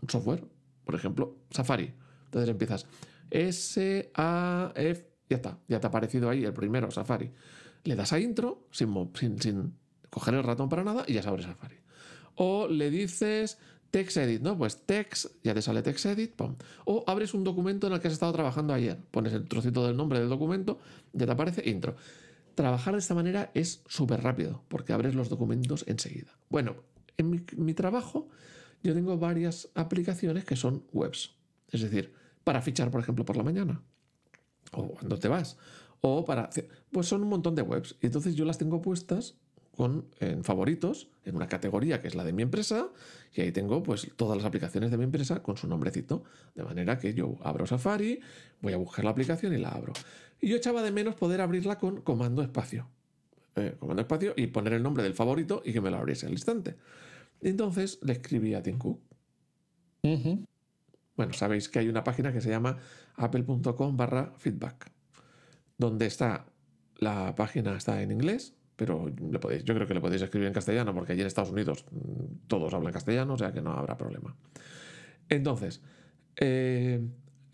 software, por ejemplo, Safari. Entonces empiezas S, A, F, ya está, ya te ha aparecido ahí el primero, Safari. Le das a intro sin, sin, coger el ratón para nada y ya se abre Safari. O le dices text edit, ¿no? Pues text, ya te sale text edit, pum. O abres un documento en el que has estado trabajando ayer, pones el trocito del nombre del documento, ya te aparece intro. Trabajar de esta manera es súper rápido, porque abres los documentos enseguida. Bueno, en mi trabajo yo tengo varias aplicaciones que son webs. Es decir, para fichar, por ejemplo, por la mañana. O cuando te vas. O para... Pues son un montón de webs. Y entonces yo las tengo puestas con, en favoritos, en una categoría que es la de mi empresa, y ahí tengo pues todas las aplicaciones de mi empresa con su nombrecito, de manera que yo abro Safari, voy a buscar la aplicación y la abro. Y yo echaba de menos poder abrirla con comando espacio. Eh, comando espacio y poner el nombre del favorito y que me lo abriese al instante. Entonces le escribí a Tim Cook. Bueno, sabéis que hay una página que se llama apple.com barra feedback, donde está la página está en inglés pero le podéis, yo creo que le podéis escribir en castellano porque allí en Estados Unidos mm, todos hablan castellano, o sea que no habrá problema. Entonces, eh,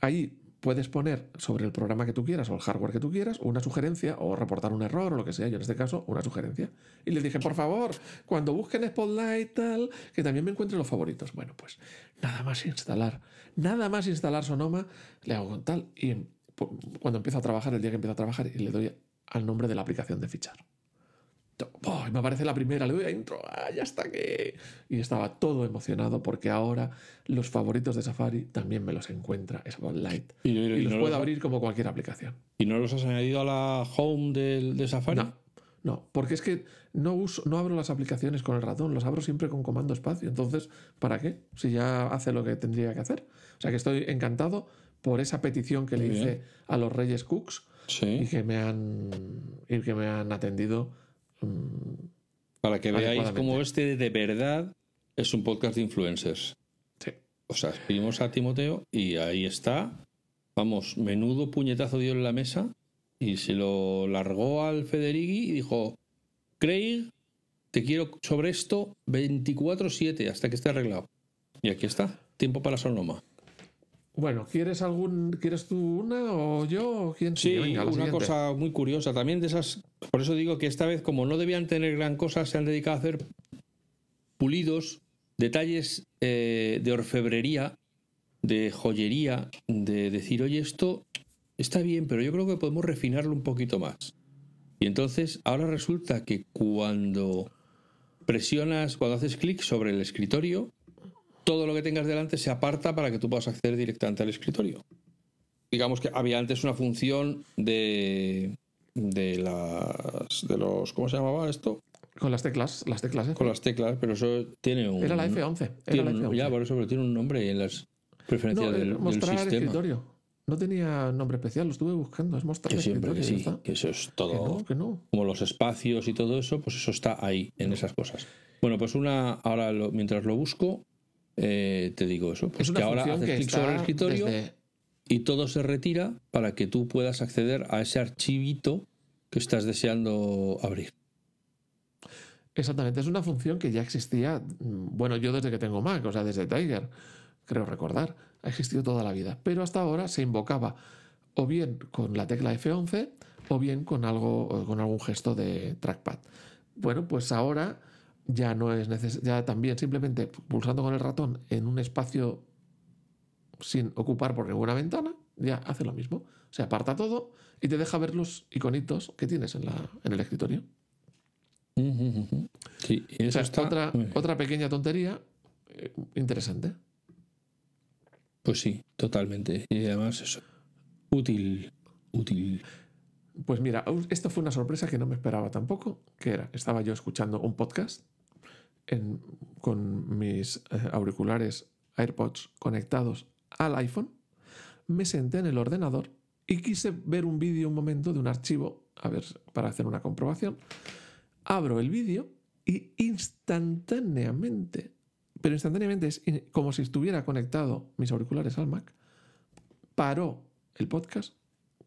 ahí puedes poner sobre el programa que tú quieras o el hardware que tú quieras una sugerencia o reportar un error o lo que sea, yo en este caso una sugerencia. Y le dije, por favor, cuando busquen Spotlight tal, que también me encuentre los favoritos. Bueno, pues nada más instalar, nada más instalar Sonoma, le hago con tal y cuando empiezo a trabajar, el día que empiezo a trabajar, y le doy al nombre de la aplicación de fichar. Oh, me aparece la primera, le doy a intro, ah, ya está que. Y estaba todo emocionado porque ahora los favoritos de Safari también me los encuentra Spotlight. Y, y, los puedo abrir como cualquier aplicación. ¿Y no los has añadido a la home de, Safari? No, no, porque es que no, uso, no abro las aplicaciones con el ratón, los abro siempre con comando espacio. Entonces, ¿para qué? Si ya hace lo que tendría que hacer. O sea que estoy encantado por esa petición que le hice a los Reyes Cooks y, que me han, y que me han atendido Para que veáis cómo este de verdad es un podcast de influencers. Sí. O sea, escribimos a Timoteo y ahí está. Vamos, menudo puñetazo dio en la mesa y se lo largó al Federighi y dijo, Craig, te quiero sobre esto 24-7 hasta que esté arreglado. Y aquí está, tiempo para Sonoma. Bueno, ¿quieres algún, quieres tú una o yo? ¿Quién sí, una cosa muy curiosa. También de esas, por eso digo que esta vez, como no debían tener gran cosa, se han dedicado a hacer pulidos, detalles eh, de orfebrería, de joyería, de decir, oye, esto está bien, pero yo creo que podemos refinarlo un poquito más. Y entonces, ahora resulta que cuando presionas, cuando haces clic sobre el escritorio, todo lo que tengas delante se aparta para que tú puedas acceder directamente al escritorio. Digamos que había antes una función de, de las de los ¿cómo se llamaba esto? Con las teclas, las teclas, ¿eh? Con las teclas, pero eso tiene un Era la F11, Ya, por eso, pero tiene un nombre en las preferencias del, mostrar sistema. El escritorio. No tenía nombre especial, lo estuve buscando, es mostrar que siempre, que sí, que eso es todo. Que no, Como los espacios y todo eso, pues eso está ahí, en esas cosas. Bueno, pues una, ahora mientras lo busco, eh, te digo eso. Pues que ahora haces clic sobre el escritorio y todo se retira para que tú puedas acceder a ese archivito que estás deseando abrir. Exactamente, es una función que ya existía, mm, bueno, yo desde que tengo Mac, o sea, desde Tiger, creo recordar, ha existido toda la vida, pero hasta ahora se invocaba o bien con la tecla F11 o bien con algo con algún gesto de trackpad. Bueno, pues ahora ya no es necesario, ya también simplemente pulsando con el ratón en un espacio sin ocupar por ninguna ventana, ya hace lo mismo. Se aparta todo y te deja ver los iconitos que tienes en, la, en el escritorio. Sí, o otra, otra pequeña tontería eh, interesante. Pues sí, totalmente. Y además es útil, útil. Pues mira, esto fue una sorpresa que no me esperaba tampoco, que era, estaba yo escuchando un podcast con mis eh, auriculares AirPods conectados al iPhone, me senté en el ordenador y quise ver un vídeo un momento de un archivo, a ver, para hacer una comprobación. Abro el vídeo y instantáneamente, pero instantáneamente es como si estuviera conectado mis auriculares al Mac, paró el podcast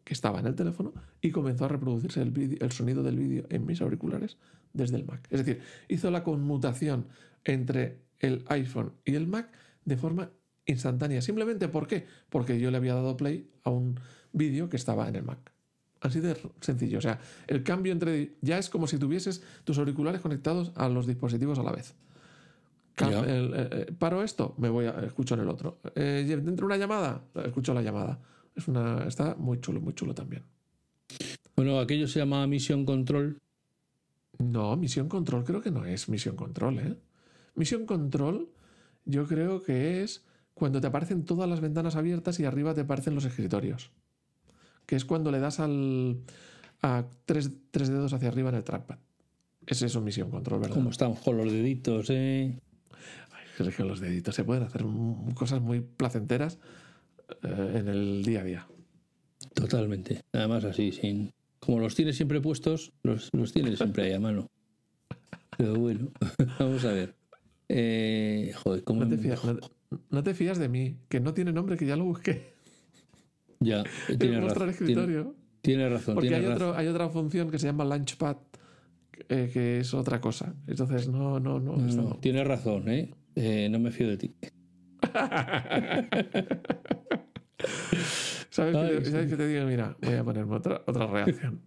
que estaba en el teléfono y comenzó a reproducirse el, el sonido del vídeo en mis auriculares desde el Mac. Es decir, hizo la conmutación entre el iPhone y el Mac de forma instantánea. Simplemente ¿por qué? Porque yo le había dado play a un vídeo que estaba en el Mac. Así de sencillo. O sea, el cambio entre. Ya es como si tuvieses tus auriculares conectados a los dispositivos a la vez. Eh, eh, paro esto, me voy a escucho en el otro. Eh, dentro una llamada, escucho la llamada. Es una, está muy chulo, muy chulo también. Bueno, aquello se llama Mission Control no, misión control creo que no es misión control, ¿eh? Misión control yo creo que es cuando te aparecen todas las ventanas abiertas y arriba te aparecen los escritorios. Que es cuando le das al, a tres, dedos hacia arriba en el trackpad. Es eso misión control, ¿verdad? Como estamos con los deditos, ¿eh? Ay, es que los deditos se pueden hacer cosas muy placenteras eh, en el día a día. Totalmente. Además así, sin, como los tienes siempre puestos, los, los tienes siempre ahí a mano. Pero bueno, [LAUGHS] vamos a ver. Eh, joder, ¿cómo no, te fías, no, te fías, de mí, que no tiene nombre, que ya lo busqué. Ya, [LAUGHS] tiene razón. escritorio. Tiene, razón. Porque hay, Otro, hay otra función que se llama Launchpad, eh, que es otra cosa. Entonces, no, no, No, no. tienes razón, ¿eh? Eh, No me fío de ti. [LAUGHS] ¿Sabes, Ay, te, ¿Sabes sí. qué te digo? Mira, voy a ponerme otra, otra reacción.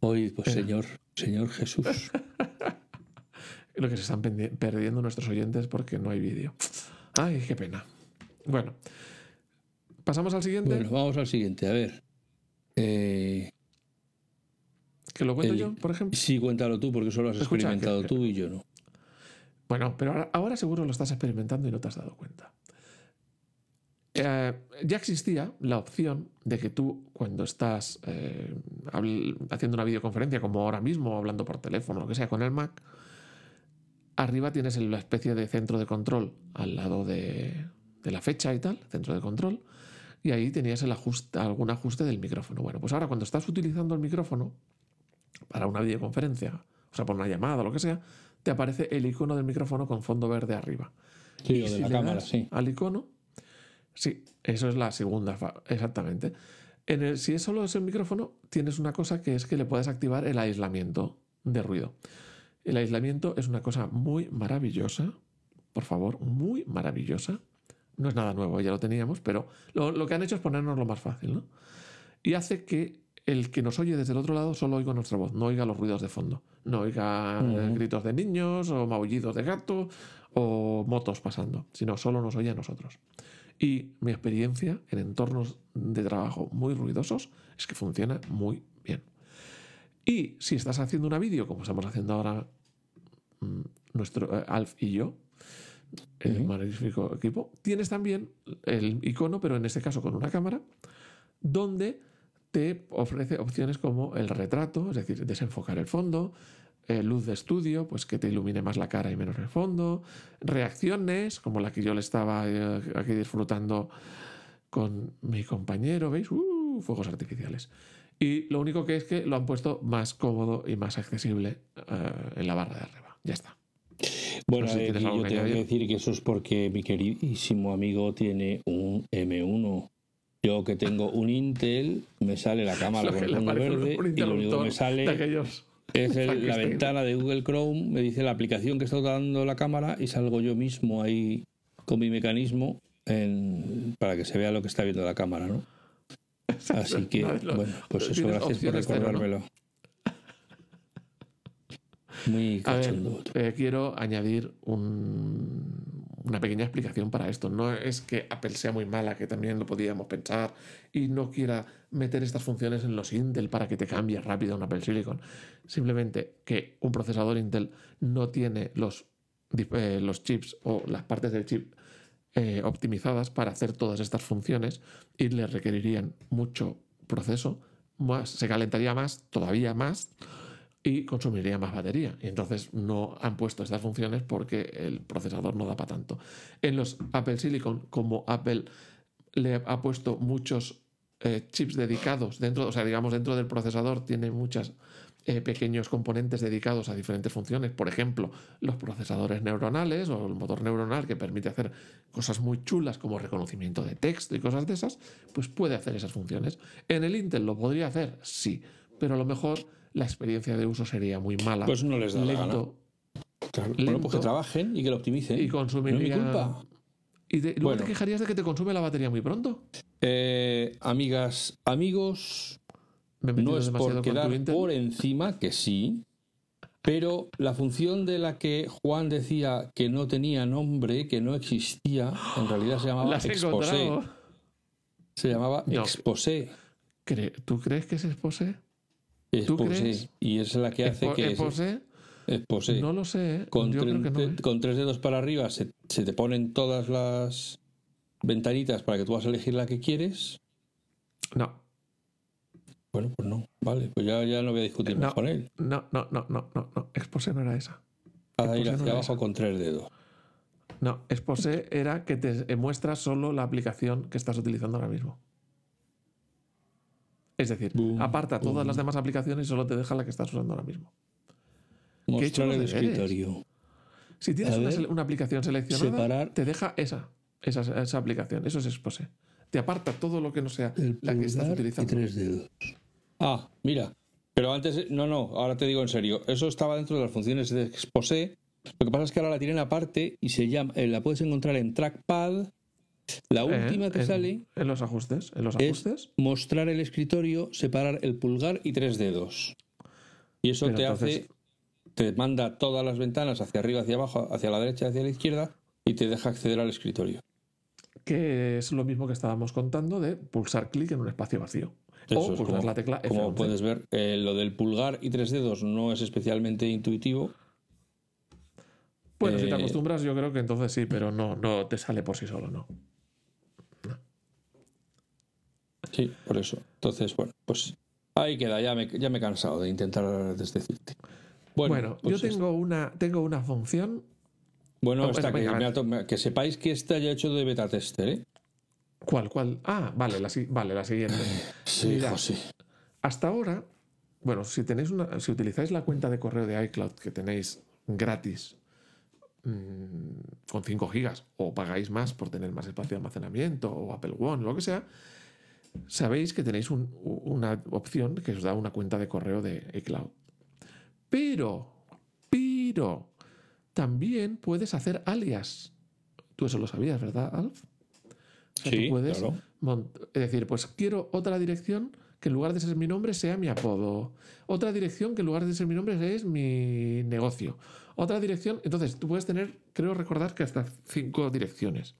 Hoy, pues. Señor, Señor Jesús. [LAUGHS] Lo que se están perdiendo nuestros oyentes porque no hay vídeo. Ay, qué pena. Bueno, pasamos al siguiente. Bueno, vamos al siguiente. A ver. Eh, que lo cuento el- yo, por ejemplo. sí, cuéntalo tú, porque solo has Escucha, experimentado que- tú y yo no. Bueno, pero ahora, ahora seguro lo estás experimentando y no te has dado cuenta. Eh, ya existía la opción de que tú, cuando estás eh, haciendo una videoconferencia, como ahora mismo, hablando por teléfono, lo que sea, con el Mac, arriba tienes la especie de centro de control al lado de, de la fecha y tal, centro de control, y ahí tenías el ajuste, algún ajuste del micrófono. Bueno, pues ahora cuando estás utilizando el micrófono para una videoconferencia, o sea, por una llamada o lo que sea, te aparece el icono del micrófono con fondo verde arriba. Sí, Y o de si la cámara, sí. Al icono, sí, eso es la segunda, exactamente. En el, si es solo ese micrófono, tienes una cosa que es que le puedes activar el aislamiento de ruido. El aislamiento es una cosa muy maravillosa, por favor, muy maravillosa. No es nada nuevo, ya lo teníamos, pero lo, lo que han hecho es ponernos lo más fácil, ¿no? Y hace que el que nos oye desde el otro lado solo oiga nuestra voz, no oiga los ruidos de fondo, no oiga Ujú. gritos de niños o maullidos de gato o motos pasando, sino solo nos oye a nosotros. Y mi experiencia en entornos de trabajo muy ruidosos es que funciona muy bien. Y si estás haciendo una vídeo, como estamos haciendo ahora mm, nuestro eh, Alf y yo, el magnífico equipo, tienes también el icono, pero en este caso con una cámara, donde te ofrece opciones como el retrato, es decir, desenfocar el fondo, eh, luz de estudio, pues que te ilumine más la cara y menos el fondo, reacciones, como la que yo le estaba eh, aquí disfrutando con mi compañero, ¿veis? ¡Uh! fuegos artificiales. Y lo único que es que lo han puesto más cómodo y más accesible eh, en la barra de arriba. Ya está. Bueno, No sé si eh, tienes yo que tengo que decir que eso es porque mi queridísimo amigo tiene un M1. Yo que tengo un Intel, me sale la cámara [LAUGHS] con el verde y lo único que me sale de aquellos es el- la ventana de Google Chrome, me dice la aplicación que está dando la cámara y salgo yo mismo ahí con mi mecanismo en- para que se vea lo que está viendo la cámara, ¿no? Así que, [LAUGHS] bueno, pues eso, gracias por recordármelo. Muy A ver, cachondo. eh, quiero añadir un- una pequeña explicación para esto. No es que Apple sea muy mala, que también lo podíamos pensar, y no quiera meter estas funciones en los Intel para que te cambie rápido a un Apple Silicon. Simplemente que un procesador Intel no tiene los, eh, los chips o las partes del chip eh, optimizadas para hacer todas estas funciones y le requerirían mucho proceso, más, se calentaría más, todavía más, y consumiría más batería. Y entonces no han puesto estas funciones porque el procesador no da para tanto. En los Apple Silicon, como Apple le ha puesto muchos eh, chips dedicados dentro, o sea, digamos, dentro del procesador tiene muchos pequeños componentes dedicados a diferentes funciones. Por ejemplo, los procesadores neuronales o el motor neuronal que permite hacer cosas muy chulas como reconocimiento de texto y cosas de esas, pues puede hacer esas funciones. En el Intel lo podría hacer, sí, pero a lo mejor la experiencia de uso sería muy mala. Pues no les da la gana. lento Claro. lento. Bueno, pues que trabajen y que lo optimicen. y No es mi consumiría. culpa. Y te- luego Bueno. te quejarías de que te consume la batería muy pronto. Eh, amigas, amigos, Me no es por quedar por encima, que sí, pero la función de la que Juan decía que no tenía nombre, que no existía, en realidad se La [GASPS] llamaba Exposé. encontrado. Se llamaba No. Exposé. ¿Tú crees que es Exposé? Exposé. crees? Y es la que hace Expo- que Exposé? Exposé. No lo sé. ¿eh? con, Yo creo tre- que no. ¿eh? con tres dedos para arriba se, se te ponen todas las ventanitas para que tú vas a elegir la que quieres. No, Bueno, pues no. Vale, pues ya, ya no voy a discutir más No. con él. no, no, no, no, no, no. Exposé no era esa. Vas a ir Exposé no hacia era abajo esa. con tres dedos. No, Exposé era que te muestra solo la aplicación que estás utilizando ahora mismo. Es decir, Boom, aparta todas las demás aplicaciones y solo te deja la que estás usando ahora mismo. he hecho Mostrar el escritorio. Si tienes una, aplicación seleccionada, separar. te deja esa, esa, esa aplicación. Eso es Exposé. Te aparta todo lo que no sea El la que estás pulgar y utilizando. tres dedos. Ah, mira. Pero antes, no, no, ahora te digo en serio, eso estaba dentro de las funciones de Exposé. Lo que pasa es que ahora la tienen aparte y se llama, eh, la puedes encontrar en Trackpad. La Eh, última que en- sale En los ajustes. En los es ajustes. mostrar el escritorio, separar el pulgar y tres dedos. Y eso Pero te entonces- hace, te manda todas las ventanas hacia arriba, hacia abajo, hacia la derecha, hacia la izquierda y te deja acceder al escritorio. Que es lo mismo que estábamos contando de pulsar clic en un espacio vacío. Eso o pulsar como- la tecla F11. Como puedes ver, eh, lo del pulgar y tres dedos no es especialmente intuitivo. Bueno, si te eh, acostumbras, yo creo que entonces sí, pero no, no te sale por sí solo, no. Sí, por eso. Entonces, bueno, pues ahí queda. Ya me, ya me he cansado de intentar desdecirte. Bueno, Bueno, pues yo tengo una, tengo una función. Bueno, Ah, esta venga, que, me que sepáis que está ya hecho de beta tester, ¿eh? ¿Cuál, cuál? Ah, vale, la, vale, la siguiente. [SIGHS] Sí, Mira. José. Hasta ahora, bueno, si tenéis una, si utilizáis la cuenta de correo de iCloud que tenéis gratis mm, con 5 gigas o pagáis más por tener más espacio de almacenamiento o Apple One, lo que sea, sabéis que tenéis un- una opción que os da una cuenta de correo de iCloud. Pero, pero, también puedes hacer alias. Tú eso lo sabías, ¿verdad, Alf? Sea, tú Sí, puedes claro. es decir, pues quiero otra dirección que en lugar de ser mi nombre sea mi apodo. Otra dirección que en lugar de ser mi nombre es mi negocio. Otra dirección, entonces tú puedes tener, creo recordar que hasta cinco direcciones.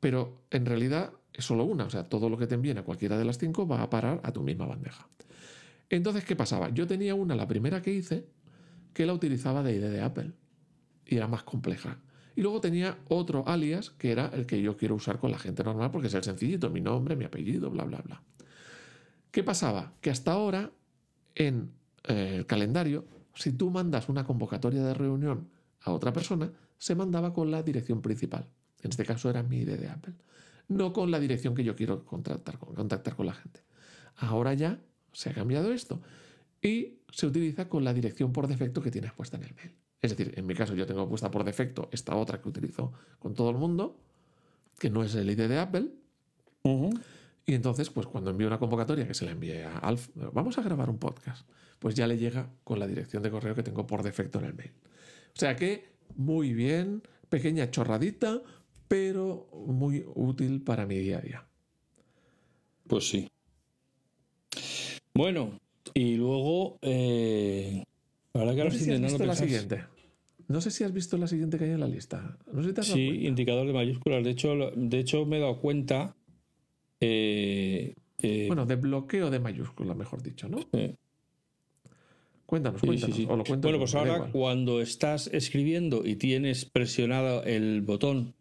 Pero en realidad es solo una, o sea, todo lo que te envíen a cualquiera de las cinco va a parar a tu misma bandeja. Entonces, ¿qué pasaba? Yo tenía una, la primera que hice, que la utilizaba de ID de Apple y era más compleja. Y luego tenía otro alias que era el que yo quiero usar con la gente normal porque es el sencillito, mi nombre, mi apellido, bla, bla, bla. ¿Qué pasaba? Que hasta ahora en eh, el calendario, si tú mandas una convocatoria de reunión a otra persona, se mandaba con la dirección principal. En este caso era mi ID de Apple. No con la dirección que yo quiero contactar con, contactar con la gente. Ahora ya se ha cambiado esto y se utiliza con la dirección por defecto que tienes puesta en el mail. Es decir, en mi caso yo tengo puesta por defecto esta otra que utilizo con todo el mundo, que no es el ID de Apple, y entonces, pues cuando envío una convocatoria que se la envíe a Alf, vamos a grabar un podcast, pues ya le llega con la dirección de correo que tengo por defecto en el mail. O sea que, muy bien, pequeña chorradita, pero muy útil para mi día a día. Pues sí. Bueno, y luego. Eh, que ahora No sé si has visto la siguiente. No sé si has visto la siguiente que hay en la lista. No sé si te has dado Sí, cuenta. indicador de mayúsculas. De hecho, de hecho me he dado cuenta. eh, eh, Bueno, de bloqueo de mayúsculas, mejor dicho, ¿no? Cuéntanos, sí, sí, cuéntanos. sí. O lo cuento Bueno, pues ahora cuando estás escribiendo y tienes presionado el botón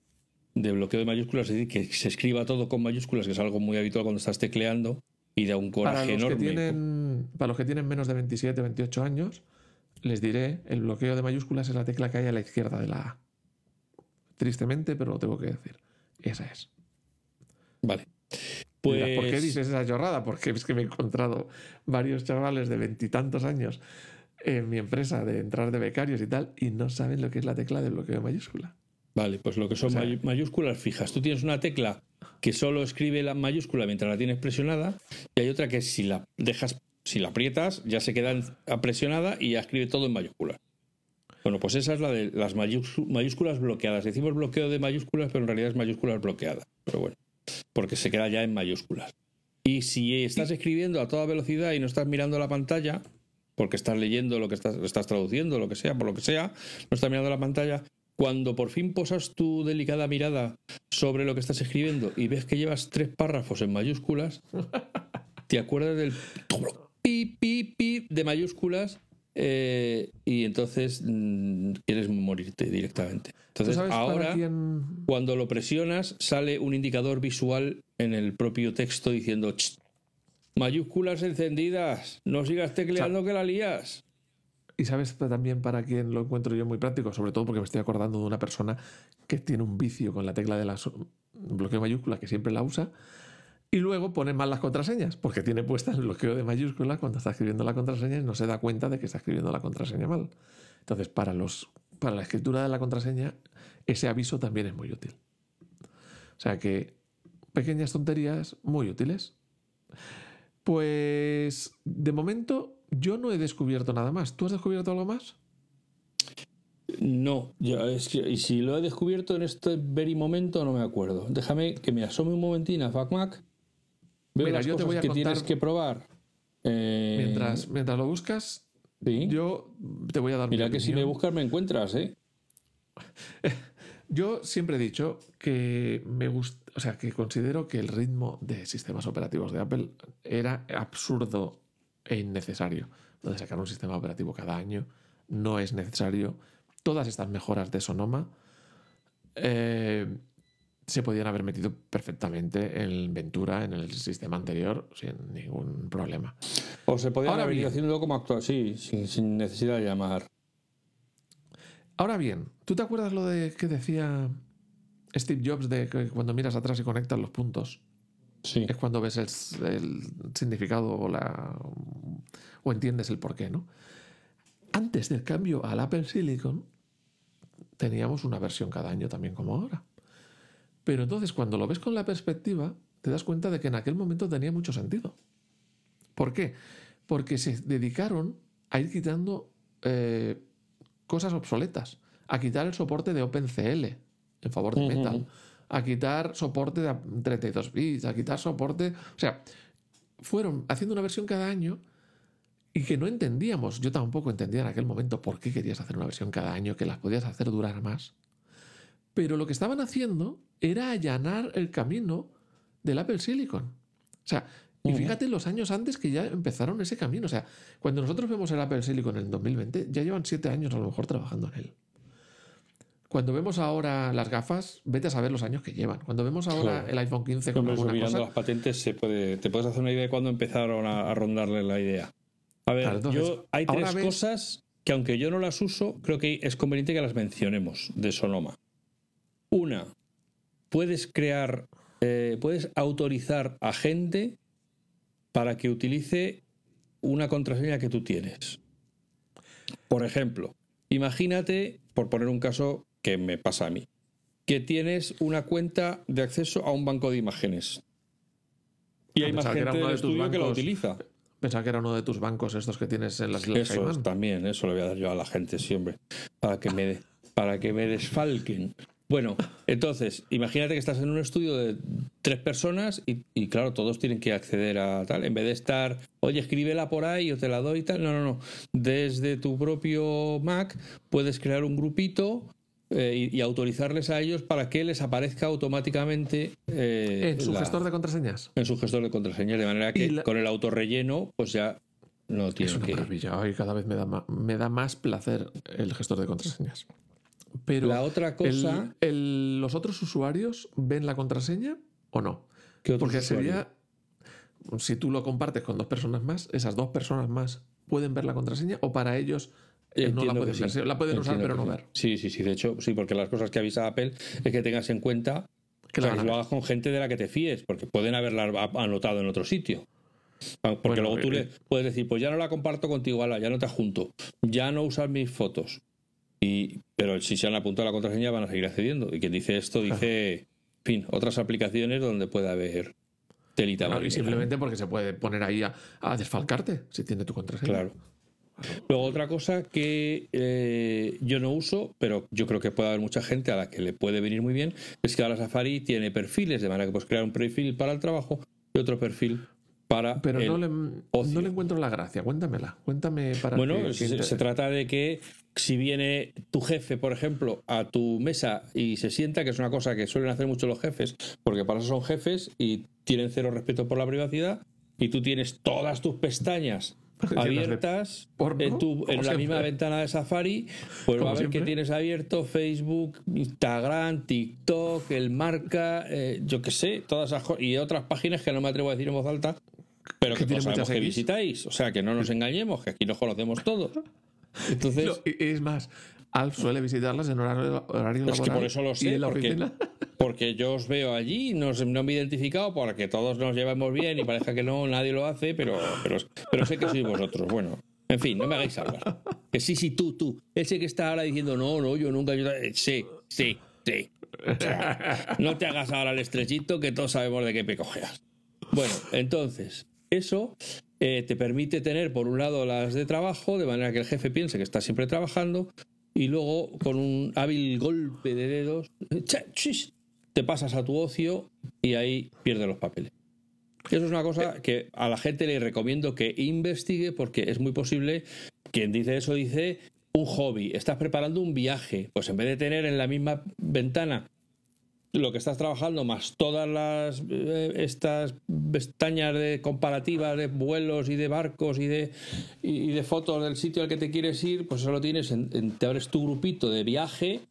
de bloqueo de mayúsculas, es decir, que se escriba todo con mayúsculas, que es algo muy habitual cuando estás tecleando y da un Para coraje los, que enorme. tienen, para los que tienen menos de 27, 28 años, les diré, el bloqueo de mayúsculas es la tecla que hay a la izquierda de la A. Tristemente, pero lo tengo que decir. Esa es. Vale. Dirás, ¿Por qué Pues- dices esa chorrada? Porque es que me he encontrado varios chavales de veintitantos años en mi empresa de entrar de becarios y tal, y no saben lo que es la tecla de bloqueo de mayúscula. Vale, pues lo que son O sea- mayu- mayúsculas fijas. Tú tienes una tecla que solo escribe la mayúscula mientras la tienes presionada y hay otra que si la dejas, si la aprietas, ya se queda presionada y ya escribe todo en mayúsculas. Bueno, pues esa es la de las mayús- mayúsculas bloqueadas. Decimos bloqueo de mayúsculas, pero en realidad es mayúsculas bloqueadas. Pero bueno, porque se queda ya en mayúsculas. Y si estás escribiendo a toda velocidad y no estás mirando la pantalla, porque estás leyendo lo que estás, estás traduciendo, lo que sea, por lo que sea, no estás mirando la pantalla, cuando por fin posas tu delicada mirada sobre lo que estás escribiendo y ves que llevas tres párrafos en mayúsculas, [LAUGHS] te acuerdas del pi, pi, pi de mayúsculas eh, y entonces mm, quieres morirte directamente. ¿Tú Entonces ahora, quién- cuando lo presionas, sale un indicador visual en el propio texto diciendo "Ch, mayúsculas encendidas, no sigas tecleando que la lías. Y sabes también para quién lo encuentro yo muy práctico, sobre todo porque me estoy acordando de una persona que tiene un vicio con la tecla de la so- bloqueo mayúscula, que siempre la usa, y luego pone mal las contraseñas, porque tiene puesta el bloqueo de mayúscula cuando está escribiendo la contraseña y no se da cuenta de que está escribiendo la contraseña mal. Entonces, para, los, para la escritura de la contraseña, ese aviso también es muy útil. O sea que pequeñas tonterías muy útiles. Pues de momento yo no he descubierto nada más. ¿Tú has descubierto algo más? No, que, y si lo he descubierto en este very momento, no me acuerdo. Déjame que me asome un momentín a FacMac. Mira, las yo te voy a que contar- tienes que probar. Eh, Mientras, mientras lo buscas, sí. yo te voy a dar mi Mira que si me buscas me encuentras, ¿eh? [LAUGHS] Yo siempre he dicho que me gusta, o sea, que considero que el ritmo de sistemas operativos de Apple era absurdo e innecesario. Lo de sacar un sistema operativo cada año no es necesario. Todas estas mejoras de Sonoma eh, se podían haber metido perfectamente en Ventura, en el sistema anterior, sin ningún problema. O se podían Ahora haber ido haciendo como actual, sí, sin, sin necesidad de llamar. Ahora bien, ¿tú te acuerdas lo de que decía Steve Jobs de que cuando miras atrás y conectas los puntos? Sí. es cuando ves el, el significado o, la, o entiendes el porqué, ¿no? Antes del cambio al Apple Silicon, teníamos una versión cada año también como ahora. Pero entonces cuando lo ves con la perspectiva, te das cuenta de que en aquel momento tenía mucho sentido. ¿Por qué? Porque se dedicaron a ir quitando eh, cosas obsoletas, a quitar el soporte de OpenCL en favor de. Metal, a quitar soporte de 32 bits, a quitar soporte. O sea, fueron haciendo una versión cada año y que no entendíamos. Yo tampoco entendía en aquel momento por qué querías hacer una versión cada año, que las podías hacer durar más. Pero lo que estaban haciendo era allanar el camino del Apple Silicon. O sea, y fíjate los años antes que ya empezaron ese camino. O sea, cuando nosotros vemos el Apple Silicon en el 2020, ya llevan siete años a lo mejor trabajando en él. Cuando vemos ahora las gafas, vete a saber los años que llevan. Cuando vemos ahora Claro. el iPhone 15 con alguna mirando cosa, las patentes se puede, te puedes hacer una idea de cuándo empezaron a, a rondarle la idea. A ver, Claro, entonces, yo hay tres ves- cosas que aunque yo no las uso, creo que es conveniente que las mencionemos de Sonoma. Una, puedes crear, eh, puedes autorizar a gente para que utilice una contraseña que tú tienes. Por ejemplo, imagínate, por poner un caso que me pasa a mí, que tienes una cuenta de acceso a un banco de imágenes. Y Ah, hay más pensaba que era gente del de que lo bancos. utiliza. pensaba que era uno de tus bancos estos que tienes en las Islas Eso es, también, eso le voy a dar yo a la gente siempre, para que me, para que me desfalquen. Bueno, entonces, imagínate que estás en un estudio de tres personas y, y, claro, todos tienen que acceder a tal. En vez de estar, oye, escríbela por ahí, yo te la doy y tal. No, no, no. Desde tu propio Mac puedes crear un grupito eh, y, y autorizarles a ellos para que les aparezca automáticamente eh, En su la- gestor de contraseñas. en su gestor de contraseñas, de manera que la- con el autorrelleno, pues ya no Es tienen una que. maravilla. Ay, cada vez me da, me da más placer el gestor de contraseñas. Pero La otra cosa. el- el- ¿los otros usuarios ven la contraseña o no? ¿Qué Porque sería, si tú lo compartes con dos personas más, esas dos personas más pueden ver la contraseña o para ellos eh, no la pueden ver. sí. Sí, La pueden usar pero no que ver. sí. Sí, sí, sí. De hecho, sí, porque las cosas que avisa Apple es que tengas en cuenta Que que, lo ver. hagas con gente de la que te fíes, porque pueden haberla anotado en otro sitio. Porque Bueno, luego tú eh, le puedes decir, pues ya no la comparto contigo, ala, ya no te junto, ya no usas mis fotos. Y, pero si se han apuntado a la contraseña van a seguir accediendo. Y quien dice esto dice, en fin, otras aplicaciones donde puede haber telita Claro, y simplemente porque se puede poner ahí a, a desfalcarte si tiene tu contraseña. Claro. Luego otra cosa que eh, yo no uso, pero yo creo que puede haber mucha gente a la que le puede venir muy bien, es que ahora Safari tiene perfiles, de manera que puedes crear un perfil para el trabajo y otro perfil para Pero el no le, no le encuentro la gracia. Cuéntamela. Cuéntame para Bueno, que- se trata de que si viene tu jefe, por ejemplo, a tu mesa y se sienta, que es una cosa que suelen hacer mucho los jefes, porque para eso son jefes y tienen cero respeto por la privacidad, y tú tienes todas tus pestañas [LAUGHS] abiertas en, tu, en la misma ventana de Safari, pues va a ver que tienes abierto Facebook, Instagram, TikTok, el marca, eh, yo qué sé, todas esas cosas, y otras páginas que no me atrevo a decir en voz alta, pero Que que todos sabemos que visitáis. O sea, que no nos engañemos, que aquí nos conocemos todos. [LAUGHS] Entonces, No, es más, Alf suele visitarlas en horario, horario es que laboral por eso lo sé, en la porque, oficina. [LAUGHS] porque yo os veo allí, no, no me he identificado para que todos nos llevemos bien y parezca que no, nadie lo hace, pero, pero, pero sé que sois vosotros. Bueno, en fin, no me hagáis hablar. Que sí, sí, tú, tú. Ese que está ahora diciendo, no, no, yo nunca. Yo... eh, Sí, sí, sí. O sea, no te hagas ahora el estrechito que todos sabemos de qué pecojeas. Bueno, entonces, eso. Eh, te permite tener, por un lado, las de trabajo, de manera que el jefe piense que está siempre trabajando, y luego, con un hábil golpe de dedos, te pasas a tu ocio y ahí pierdes los papeles. Eso es una cosa que a la gente le recomiendo que investigue porque es muy posible, quien dice eso dice un hobby, estás preparando un viaje, pues en vez de tener en la misma ventana lo que estás trabajando más todas las eh, estas pestañas de comparativas de vuelos y de barcos y de y de fotos del sitio al que te quieres ir, pues solo tienes en, te abres tu grupito de viaje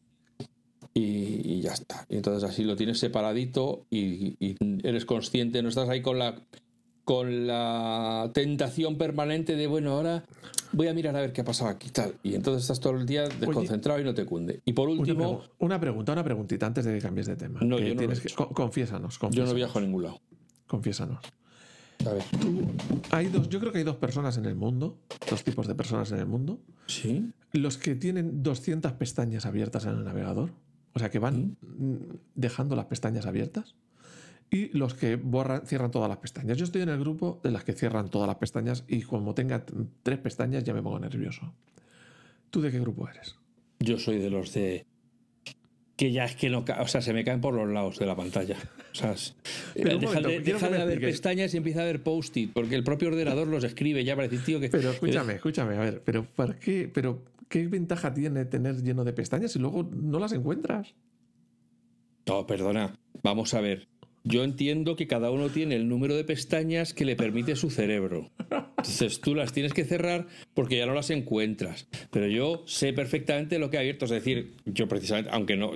y, ya está. Y entonces así lo tienes separadito y, y, eres consciente, no estás ahí con la con la tentación permanente de, bueno, ahora voy a mirar a ver qué ha pasado aquí tal. Y entonces estás todo el día desconcentrado y no te cunde. Y por último... Una, pregunta, una preguntita antes de que cambies de tema. No, yo no confiésanos, Yo no viajo a ningún lado. Confiésanos. A ver. hay dos, yo creo que hay dos personas en el mundo, dos tipos de personas en el mundo. Sí. Los que tienen 200 pestañas abiertas en el navegador, o sea, que van ¿Mm? dejando las pestañas abiertas y los que borran, cierran todas las pestañas. Yo estoy en el grupo de las que cierran todas las pestañas y como tenga tres pestañas ya me pongo nervioso. ¿Tú de qué grupo eres? Yo soy de los de que ya es que no, o sea, se me caen por los lados de la pantalla. O sea, [LAUGHS] deja, de, haber pestañas y empieza a haber post-it, porque el propio ordenador los escribe ya para decir, tío, que... Pero escúchame, escúchame, a ver, pero ¿por qué, pero qué ventaja tiene tener lleno de pestañas y luego no las encuentras? No, perdona, vamos a ver. Yo entiendo que cada uno tiene el número de pestañas que le permite su cerebro. Entonces tú las tienes que cerrar porque ya no las encuentras. Pero yo sé perfectamente lo que he abierto. Es decir, yo precisamente, aunque no.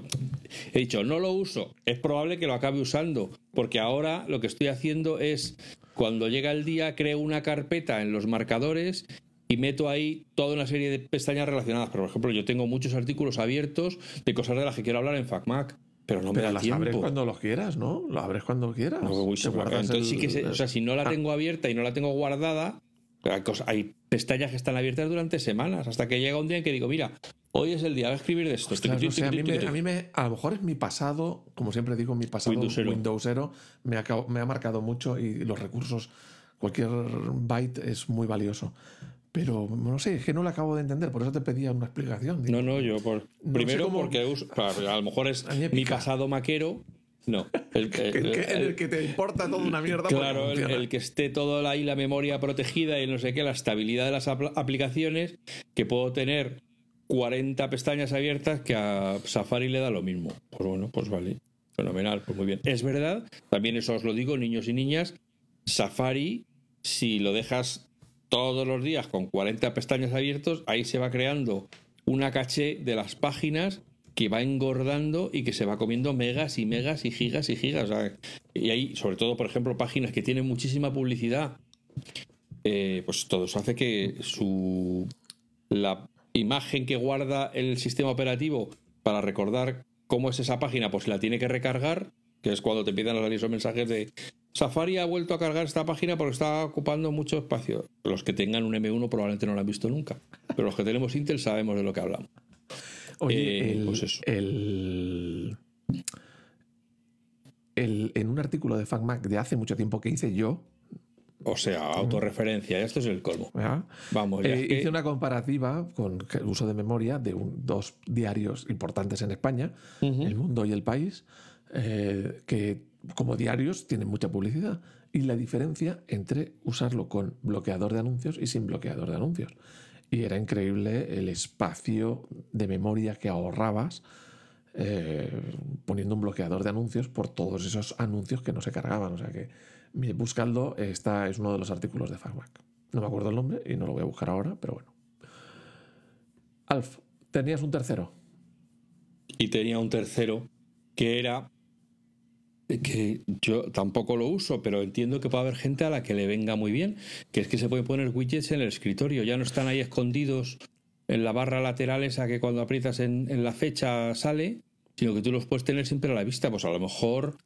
He dicho, no lo uso. Es probable que lo acabe usando. Porque ahora lo que estoy haciendo es, cuando llega el día, creo una carpeta en los marcadores y meto ahí toda una serie de pestañas relacionadas. Por ejemplo, yo tengo muchos artículos abiertos de cosas de las que quiero hablar en FacMac. Pero no me da las abres cuando los quieras, ¿no? Lo abres cuando quieras. entonces sí que, o sea, si no la ah. tengo abierta y no la tengo guardada, hay pestañas que están abiertas durante semanas, hasta que llega un día en que digo, mira, hoy es el día de escribir de esto. a, mí me, a, lo mejor es mi pasado, como siempre digo, mi pasado Windowsero, me, ha, me ha marcado mucho y los recursos, cualquier byte es muy valioso. Pero no sé, es que no lo acabo de entender, por eso te pedía una explicación. no, no, yo por, primero porque a lo mejor es mi pasado maquero. No, [LAUGHS] el, que te importa toda una mierda. Claro, el, que esté toda ahí la memoria protegida y no sé qué, la estabilidad de las aplicaciones, que puedo tener 40 pestañas abiertas que a Safari le da lo mismo. Pues bueno, pues vale, fenomenal, pues muy bien. Es verdad, también eso os lo digo, niños y niñas, Safari, si lo dejas todos los días con 40 pestañas abiertos, ahí se va creando una caché de las páginas que va engordando y que se va comiendo megas y megas y gigas y gigas. y ahí, sobre todo, por ejemplo, páginas que tienen muchísima publicidad, eh, pues todo eso hace que su la imagen que guarda el sistema operativo para recordar cómo es esa página, pues la tiene que recargar, que es cuando te empiezan a salir esos mensajes de Safari ha vuelto a cargar esta página porque está ocupando mucho espacio. Los que tengan un M1 probablemente no lo han visto nunca, pero los que tenemos Intel sabemos de lo que hablamos. Oye, eh, pues en un artículo de FacMac de hace mucho tiempo que hice yo, o sea, autorreferencia, esto es el colmo. Vamos, eh, Hice una comparativa con el uso de memoria de dos diarios importantes en España, El Mundo y El País, eh, que como diarios tienen mucha publicidad. Y la diferencia entre usarlo con bloqueador de anuncios y sin bloqueador de anuncios. Y era increíble el espacio de memoria que ahorrabas eh, poniendo un bloqueador de anuncios por todos esos anuncios que no se cargaban. O sea que buscando, esta es uno de los artículos de FacMac. No me acuerdo el nombre y no lo voy a buscar ahora, pero bueno. Alf, tenías un tercero. Y tenía un tercero que era que yo tampoco lo uso, pero entiendo que puede haber gente a la que le venga muy bien, que es que se puede poner widgets en el escritorio, ya no están ahí escondidos en la barra lateral esa que cuando aprietas en, la fecha sale, sino que tú los puedes tener siempre a la vista, pues a lo mejor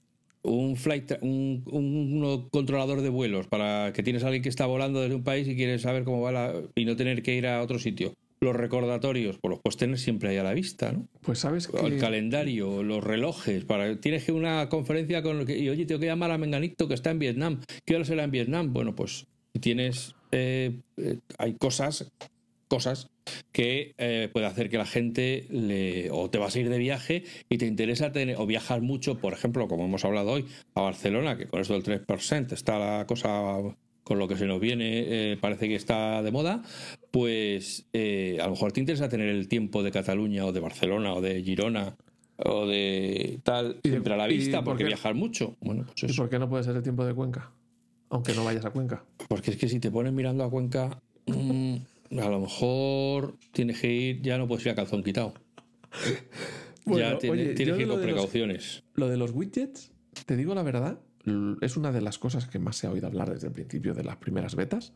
un flight un, un, controlador de vuelos para que tienes a alguien que está volando desde un país y quieres saber cómo va la, y no tener que ir a otro sitio los recordatorios, pues los puedes tener siempre ahí a la vista, ¿no? Pues sabes que... El calendario, los relojes, para tienes que una conferencia con... Y oye, tengo que llamar a Menganito que está en Vietnam. ¿Qué hora será en Vietnam? Bueno, pues tienes eh, eh, hay cosas, cosas que eh, puede hacer que la gente le, o te vas a ir de viaje y te interesa tener, o viajar mucho, por ejemplo, como hemos hablado hoy, a Barcelona, que con esto del 3% está la cosa con lo que se nos viene, eh, parece que está de moda, pues eh, a lo mejor te interesa tener el tiempo de Cataluña o de Barcelona o de Girona o de tal ¿Y siempre a la y vista por porque qué? viajar mucho. Bueno, pues ¿Y eso. por qué no puede ser el tiempo de Cuenca? Aunque no vayas a Cuenca. Porque es que si te pones mirando a Cuenca, mm, a lo mejor tienes que ir, ya no puedes ir a calzón quitado. [LAUGHS] Bueno, ya tiene- oye, tienes que ir con los- precauciones. Lo de los widgets, te digo la verdad, es una de las cosas que más se ha oído hablar desde el principio de las primeras betas.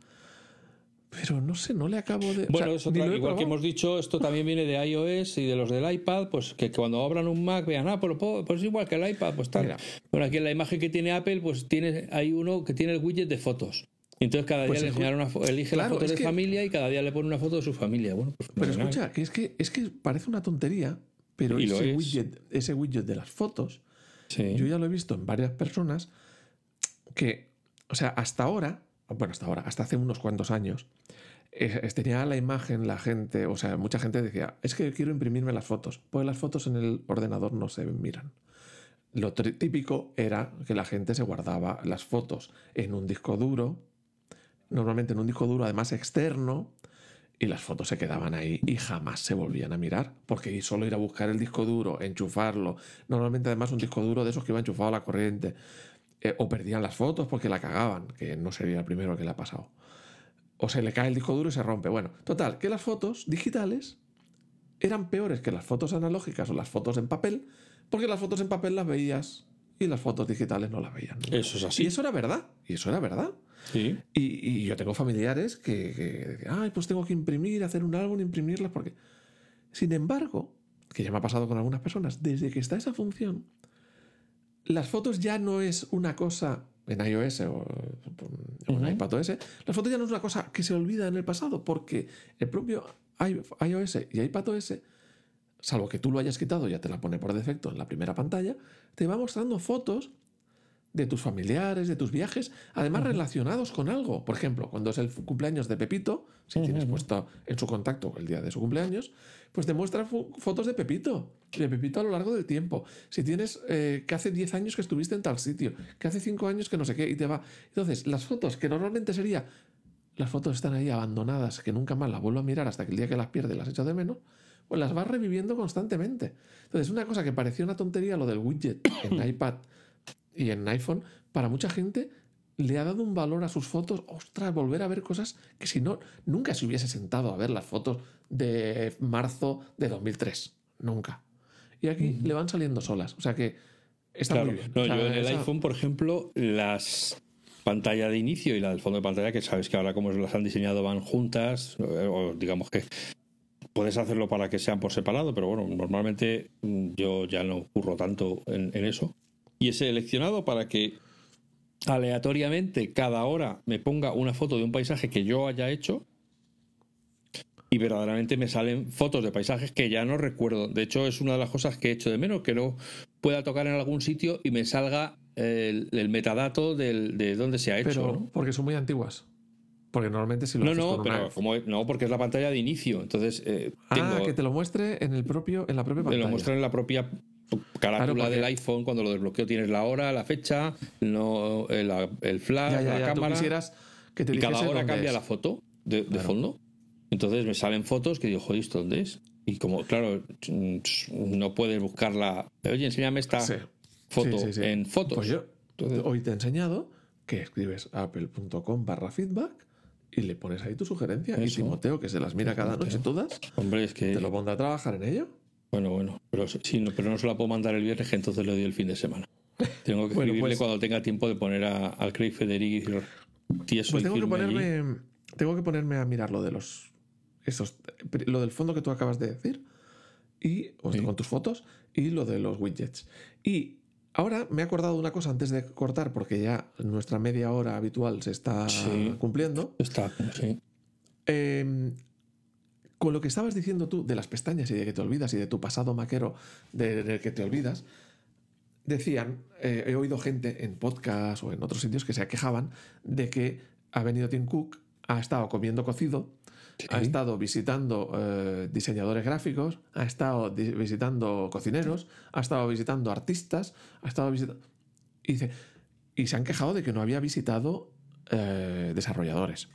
Pero no sé, no le acabo de. o Bueno, sea, es ni otra- igual que hemos dicho, esto también viene de iOS y de los del iPad, pues que cuando abran un Mac vean, ah, puedo- pues igual que el iPad, pues tal. Mira. Bueno, aquí en la imagen que tiene Apple, pues tiene, hay uno que tiene el widget de fotos. Y Entonces cada día Pues le una elige Claro, fotos es de que- familia y cada día le pone una foto de su familia. Bueno, pues Pero escucha, que es que, es que parece una tontería, pero ese es. widget, ese widget de las fotos, Yo ya lo he visto en varias personas que, o sea, hasta ahora, bueno, hasta ahora, hasta hace unos cuantos años, eh, eh, tenía la imagen la gente, o sea, mucha gente decía, es que quiero imprimirme las fotos, pues las fotos en el ordenador no se miran. Lo típico era que la gente se guardaba las fotos en un disco duro, normalmente en un disco duro además externo, y las fotos se quedaban ahí y jamás se volvían a mirar, porque solo ir a buscar el disco duro, enchufarlo, normalmente además un disco duro de esos que iba enchufado a la corriente, eh, o perdían las fotos porque la cagaban, que no sería el primero que le ha pasado. O se le cae el disco duro y se rompe. Bueno, total, que las fotos digitales eran peores que las fotos analógicas o las fotos en papel, porque las fotos en papel las veías y las fotos digitales no las veían. nunca. Eso es así. Y eso era verdad, y eso era verdad. Sí. Y, y yo tengo familiares que, que decían, ay, pues tengo que imprimir, hacer un álbum, imprimirlas, porque... Sin embargo, que ya me ha pasado con algunas personas, desde que está esa función, las fotos ya no es una cosa en iOS o, en Ujú. iPadOS, las fotos ya no es una cosa que se olvida en el pasado, porque el propio iOS y iPadOS, salvo que tú lo hayas quitado, ya te la pone por defecto en la primera pantalla, te va mostrando fotos de tus familiares, de tus viajes, además relacionados con algo. Por ejemplo, cuando es el cumpleaños de Pepito, si tienes puesto en su contacto el día de su cumpleaños, pues te muestra fotos de Pepito, de Pepito a lo largo del tiempo. Si tienes eh, que hace 10 años que estuviste en tal sitio, que hace 5 años que no sé qué, y te va. Entonces, las fotos que normalmente sería. Las fotos están ahí abandonadas, que nunca más las vuelvo a mirar hasta que el día que las pierdes las echo de menos, pues las vas reviviendo constantemente. Entonces, una cosa que parecía una tontería, lo del widget en [COUGHS] iPad y en iPhone, para mucha gente le ha dado un valor a sus fotos. Ostras, volver a ver cosas que si no, nunca se hubiese sentado a ver las fotos de marzo de 2003. Nunca. Y aquí le van saliendo solas. O sea que está Claro. muy bien. No, O sea, yo en el esa- iPhone, por ejemplo, las pantalla de inicio y la del fondo de pantalla, que sabes que ahora como las han diseñado van juntas, o digamos que puedes hacerlo para que sean por separado, pero bueno, normalmente yo ya no curro tanto en, en eso. Y he seleccionado para que aleatoriamente cada hora me ponga una foto de un paisaje que yo haya hecho y verdaderamente me salen fotos de paisajes que ya no recuerdo. De hecho, es una de las cosas que he hecho de menos, que no pueda tocar en algún sitio y me salga el, el metadato del- de dónde se ha hecho. pero ¿no? porque son muy antiguas. Porque normalmente si lo No, haces no, con una- pero como no, porque es la pantalla de inicio. Entonces, eh, tengo, Ah, que te lo muestre en el propio, en la propia pantalla. lo muestran en la propia carátula Claro, porque- del iPhone. Cuando lo desbloqueo tienes la hora, la fecha, no, el, el flash, Ya, ya, la ya, cámara. quisieras que te Y cada hora cambia es. la foto de, de Claro. fondo. Entonces me salen fotos que digo, joder, ¿esto dónde es? Y como, claro, mm, no puedes buscarla. Oye, enséñame esta Sí. foto Sí, sí, sí. en fotos. Pues yo Entonces- hoy te he enseñado que escribes apple.com barra feedback y le pones ahí tu sugerencia. Y Eso. Timoteo, que se las mira cada noche todas, Hombre, es que. te lo pondrá a trabajar en ello. Bueno, bueno. Pero, sí, no, pero no se la puedo mandar el viernes, que entonces le doy el fin de semana. Tengo que Bueno, escribirle pues- cuando tenga tiempo de poner a- al Craig Federici tieso Pues y tengo que allí. ponerme. Tengo que ponerme a mirar lo de los. Esos, lo del fondo que tú acabas de decir. Y. o Sí. con tus fotos. Y lo de los widgets. Y ahora me he acordado de una cosa antes de cortar, porque ya nuestra media hora habitual se está Sí. cumpliendo. Está, sí. Eh, con lo que estabas diciendo tú de las pestañas y de que te olvidas y de tu pasado maquero de, del que te olvidas, decían, eh, he oído gente en podcast o en otros sitios que se quejaban de que ha venido Tim Cook ha estado comiendo cocido, Sí. ha estado visitando eh, diseñadores gráficos, ha estado visitando cocineros, ha estado visitando artistas, ha estado visitando... Y, dice, y se han quejado de que no había visitado eh, desarrolladores,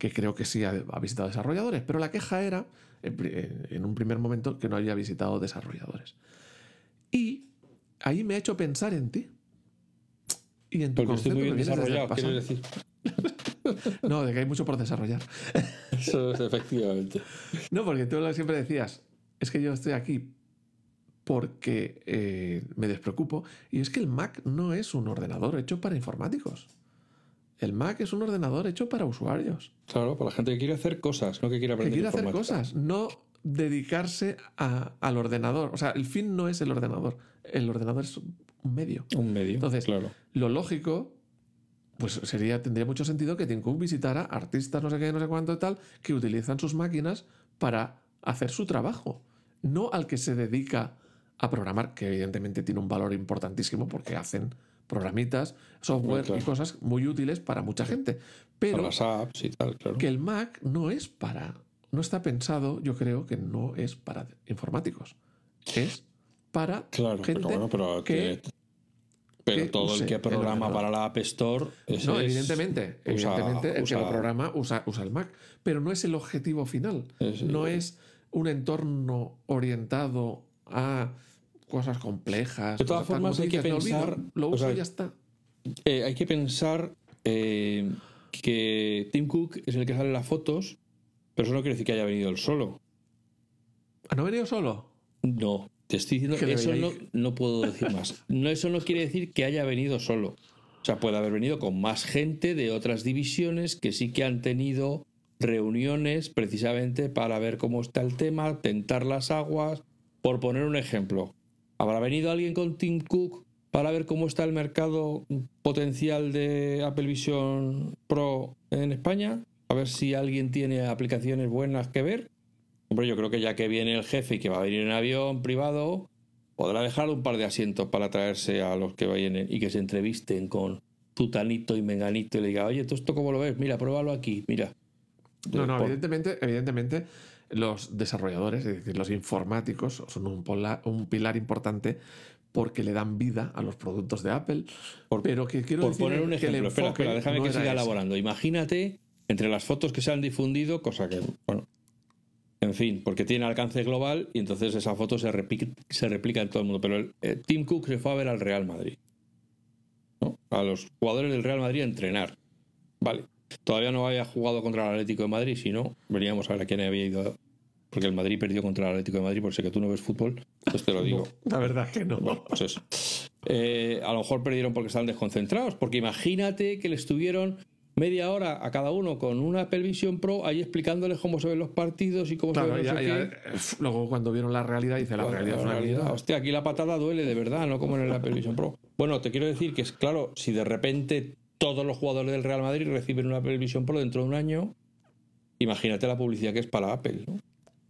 que creo que sí ha, visitado desarrolladores, pero la queja era, en, un primer momento, que no había visitado desarrolladores. Y ahí me ha hecho pensar en ti. Y en tu Porque estoy concepto muy desde el desarrollado, pasado. decir. [LAUGHS] No, de que hay mucho por desarrollar. Eso es efectivamente. No, porque tú siempre decías, es que yo estoy aquí porque eh, me despreocupo. Y es que el Mac no es un ordenador hecho para informáticos. El Mac es un ordenador hecho para usuarios. Claro, para la gente que quiere hacer cosas, no que quiere Que aprender quiere hacer cosas, no dedicarse a- al ordenador. O sea, el fin no es el ordenador. El ordenador es un medio. Un medio. Entonces, claro. Lo lógico, pues sería, tendría mucho sentido que Tim Cook visitara artistas, no sé qué, no sé cuánto y tal, que utilizan sus máquinas para hacer su trabajo. No al que se dedica a programar, que evidentemente tiene un valor importantísimo porque hacen programitas, software Claro. y cosas muy útiles para mucha gente. Pero Para las apps y tal, claro. que el Mac no es para, no está pensado, yo creo que no es para informáticos. Es para Claro, gente pero bueno, pero que- que- pero que todo el que programa para la App Store. ese No, es- evidentemente, usa- evidentemente el usa- que lo programa usa, usa el Mac, pero no es el objetivo final. Es- No es un entorno orientado a cosas complejas. De todas formas, hay que pensar- lo o uso sea, y ya está. Eh, hay que pensar eh, que Tim Cook es el que sale las fotos, pero eso no quiere decir que haya venido él solo. ¿Ah, ¿No ha venido solo? No, te estoy diciendo Que eso no, no puedo decir más. [LAUGHS] No, eso no quiere decir que haya venido solo. O sea, puede haber venido con más gente de otras divisiones que sí que han tenido reuniones precisamente para ver cómo está el tema, tentar las aguas. Por poner un ejemplo, ¿habrá venido alguien con Tim Cook para ver cómo está el mercado potencial de Apple Vision Pro en España? A ver si alguien tiene aplicaciones buenas que ver. Hombre, yo creo que ya que viene el jefe y que va a venir en avión privado, podrá dejar un par de asientos para traerse a los que vayan y que se entrevisten con Tutanito y Menganito y le diga, oye, ¿tú esto cómo lo ves? Mira, pruébalo aquí, mira. No, no, Por- evidentemente, evidentemente los desarrolladores, es decir, los informáticos, son un, pola- un pilar importante porque le dan vida a los productos de Apple. Por- pero que quiero Por decir poner un que el ejemplo, espera, déjame no que siga ese. elaborando. Imagínate entre las fotos que se han difundido, cosa que, bueno, en fin, porque tiene alcance global y entonces esa foto se replica, se replica en todo el mundo. Pero el, eh, Tim Cook se fue a ver al Real Madrid, ¿no? a los jugadores del Real Madrid a entrenar. Vale, todavía no había jugado contra el Atlético de Madrid, si no, veníamos a ver a quién había ido. Porque el Madrid perdió contra el Atlético de Madrid, por si que tú no ves fútbol, pues te lo digo. La verdad que no. Bueno, pues eso. Eh, a lo mejor perdieron porque estaban desconcentrados, porque imagínate que le estuvieron media hora a cada uno con una Apple Vision Pro ahí explicándoles cómo se ven los partidos y cómo se ven no ya- sé ya, eh, luego cuando vieron la realidad, dice la Bueno, realidad es la una realidad, mierda. Hostia, aquí la patada duele de verdad, no como en el Apple Vision Pro. Bueno, te quiero decir que es claro, si de repente todos los jugadores del Real Madrid reciben una Apple Vision Pro dentro de un año, imagínate la publicidad que es para Apple, ¿no?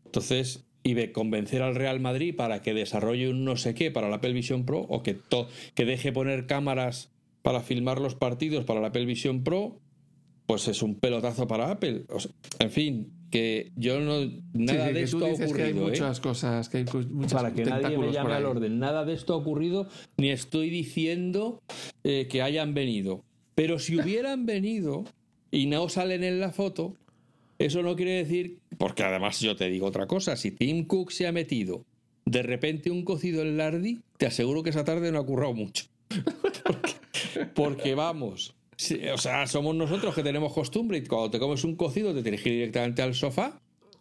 Entonces, y de convencer al Real Madrid para que desarrolle un no sé qué para la Apple Vision Pro o que, to- que deje poner cámaras para filmar los partidos para la Apple Vision Pro, pues es un pelotazo para Apple. O sea, en fin, que yo no. Nada sí, de esto ha dices que hay ocurrido. ¿eh? muchas cosas, que hay muchos para que nadie me llame al orden. Nada de esto ha ocurrido, ni estoy diciendo eh, que hayan venido. Pero si hubieran venido y no salen en la foto, eso no quiere decir, porque además yo te digo otra cosa, si Tim Cook se ha metido de repente un cocido en Lardy, te aseguro que esa tarde no ha currado mucho. porque, vamos, o sea, somos nosotros que tenemos costumbre y cuando te comes un cocido te ir directamente al sofá.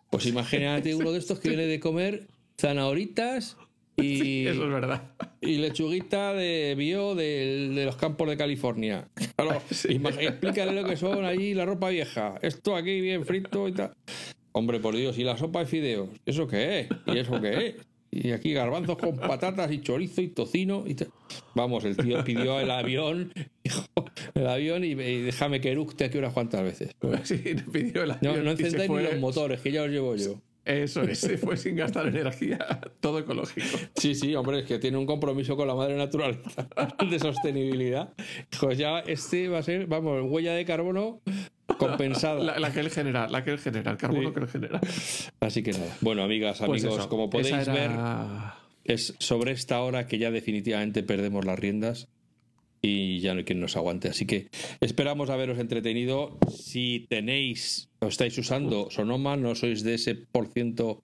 Pues imagínate uno de estos que viene de comer zanahoritas [LAUGHS] y, Sí, eso es verdad. y lechuguita de bio de, los campos de California. Claro, [LAUGHS] explícale lo que son allí la ropa vieja. Esto aquí bien frito y tal. Hombre, por Dios, y la sopa de fideos. ¿Eso qué es? ¿Y eso qué es? Y aquí garbanzos con patatas y chorizo y tocino. Y. Vamos, el tío pidió el avión, [LAUGHS] el avión y, y déjame que eructe aquí unas cuantas veces. Sí, le pidió el No, avión no encendáis ni los motores, que ya os llevo yo. Eso es, fue sin gastar energía, [LAUGHS] todo ecológico. Sí, sí, hombre, es que tiene un compromiso con la madre naturaleza [LAUGHS] de sostenibilidad. Pues ya este va a ser, vamos, huella de carbono compensada. La, la que él genera, la que él genera, el carbono Sí. que él genera. Así que nada. Bueno, amigas, Pues amigos, eso, como podéis ver, es sobre esta hora que ya definitivamente perdemos las riendas y ya no hay quien nos aguante. Así que esperamos haberos entretenido. Si tenéis o estáis usando Sonoma, no sois de ese por ciento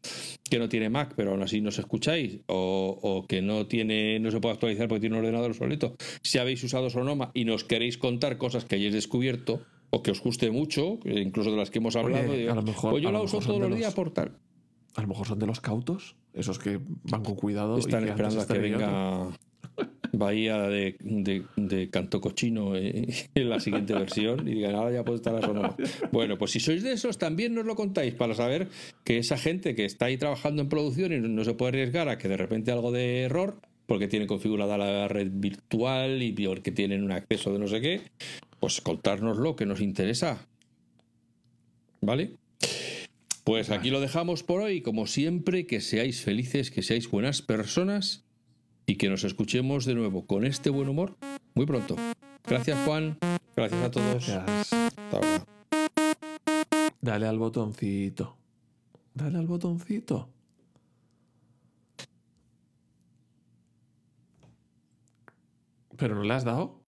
que no tiene Mac, pero aún así nos escucháis, o, o que no tiene, no se puede actualizar porque tiene un ordenador solito. Si habéis usado Sonoma y nos queréis contar cosas que hayáis descubierto o que os guste mucho, incluso de las que hemos hablado, Oye, a lo mejor- pues yo la lo uso todos los días por tal. A lo mejor son de los cautos, esos que van con cuidado. y Están que esperando a que otro. Bahía de, de, Canto Cochino eh, [LAUGHS] en la siguiente versión y digan, ahora ya puede estar la sonora. Bueno, pues si sois de esos, también nos lo contáis para saber que esa gente que está ahí trabajando en producción y no se puede arriesgar a que de repente algo de error, porque tiene configurada la red virtual y porque tienen un acceso de no sé qué, pues contárnoslo que nos interesa. ¿Vale? Pues aquí lo dejamos por hoy. Como siempre, que seáis felices, que seáis buenas personas y que nos escuchemos de nuevo con este buen humor muy pronto. Gracias, Juan. Gracias a todos. Gracias. Hasta ahora. Dale al botoncito. Dale al botoncito. ¿Pero no le has dado?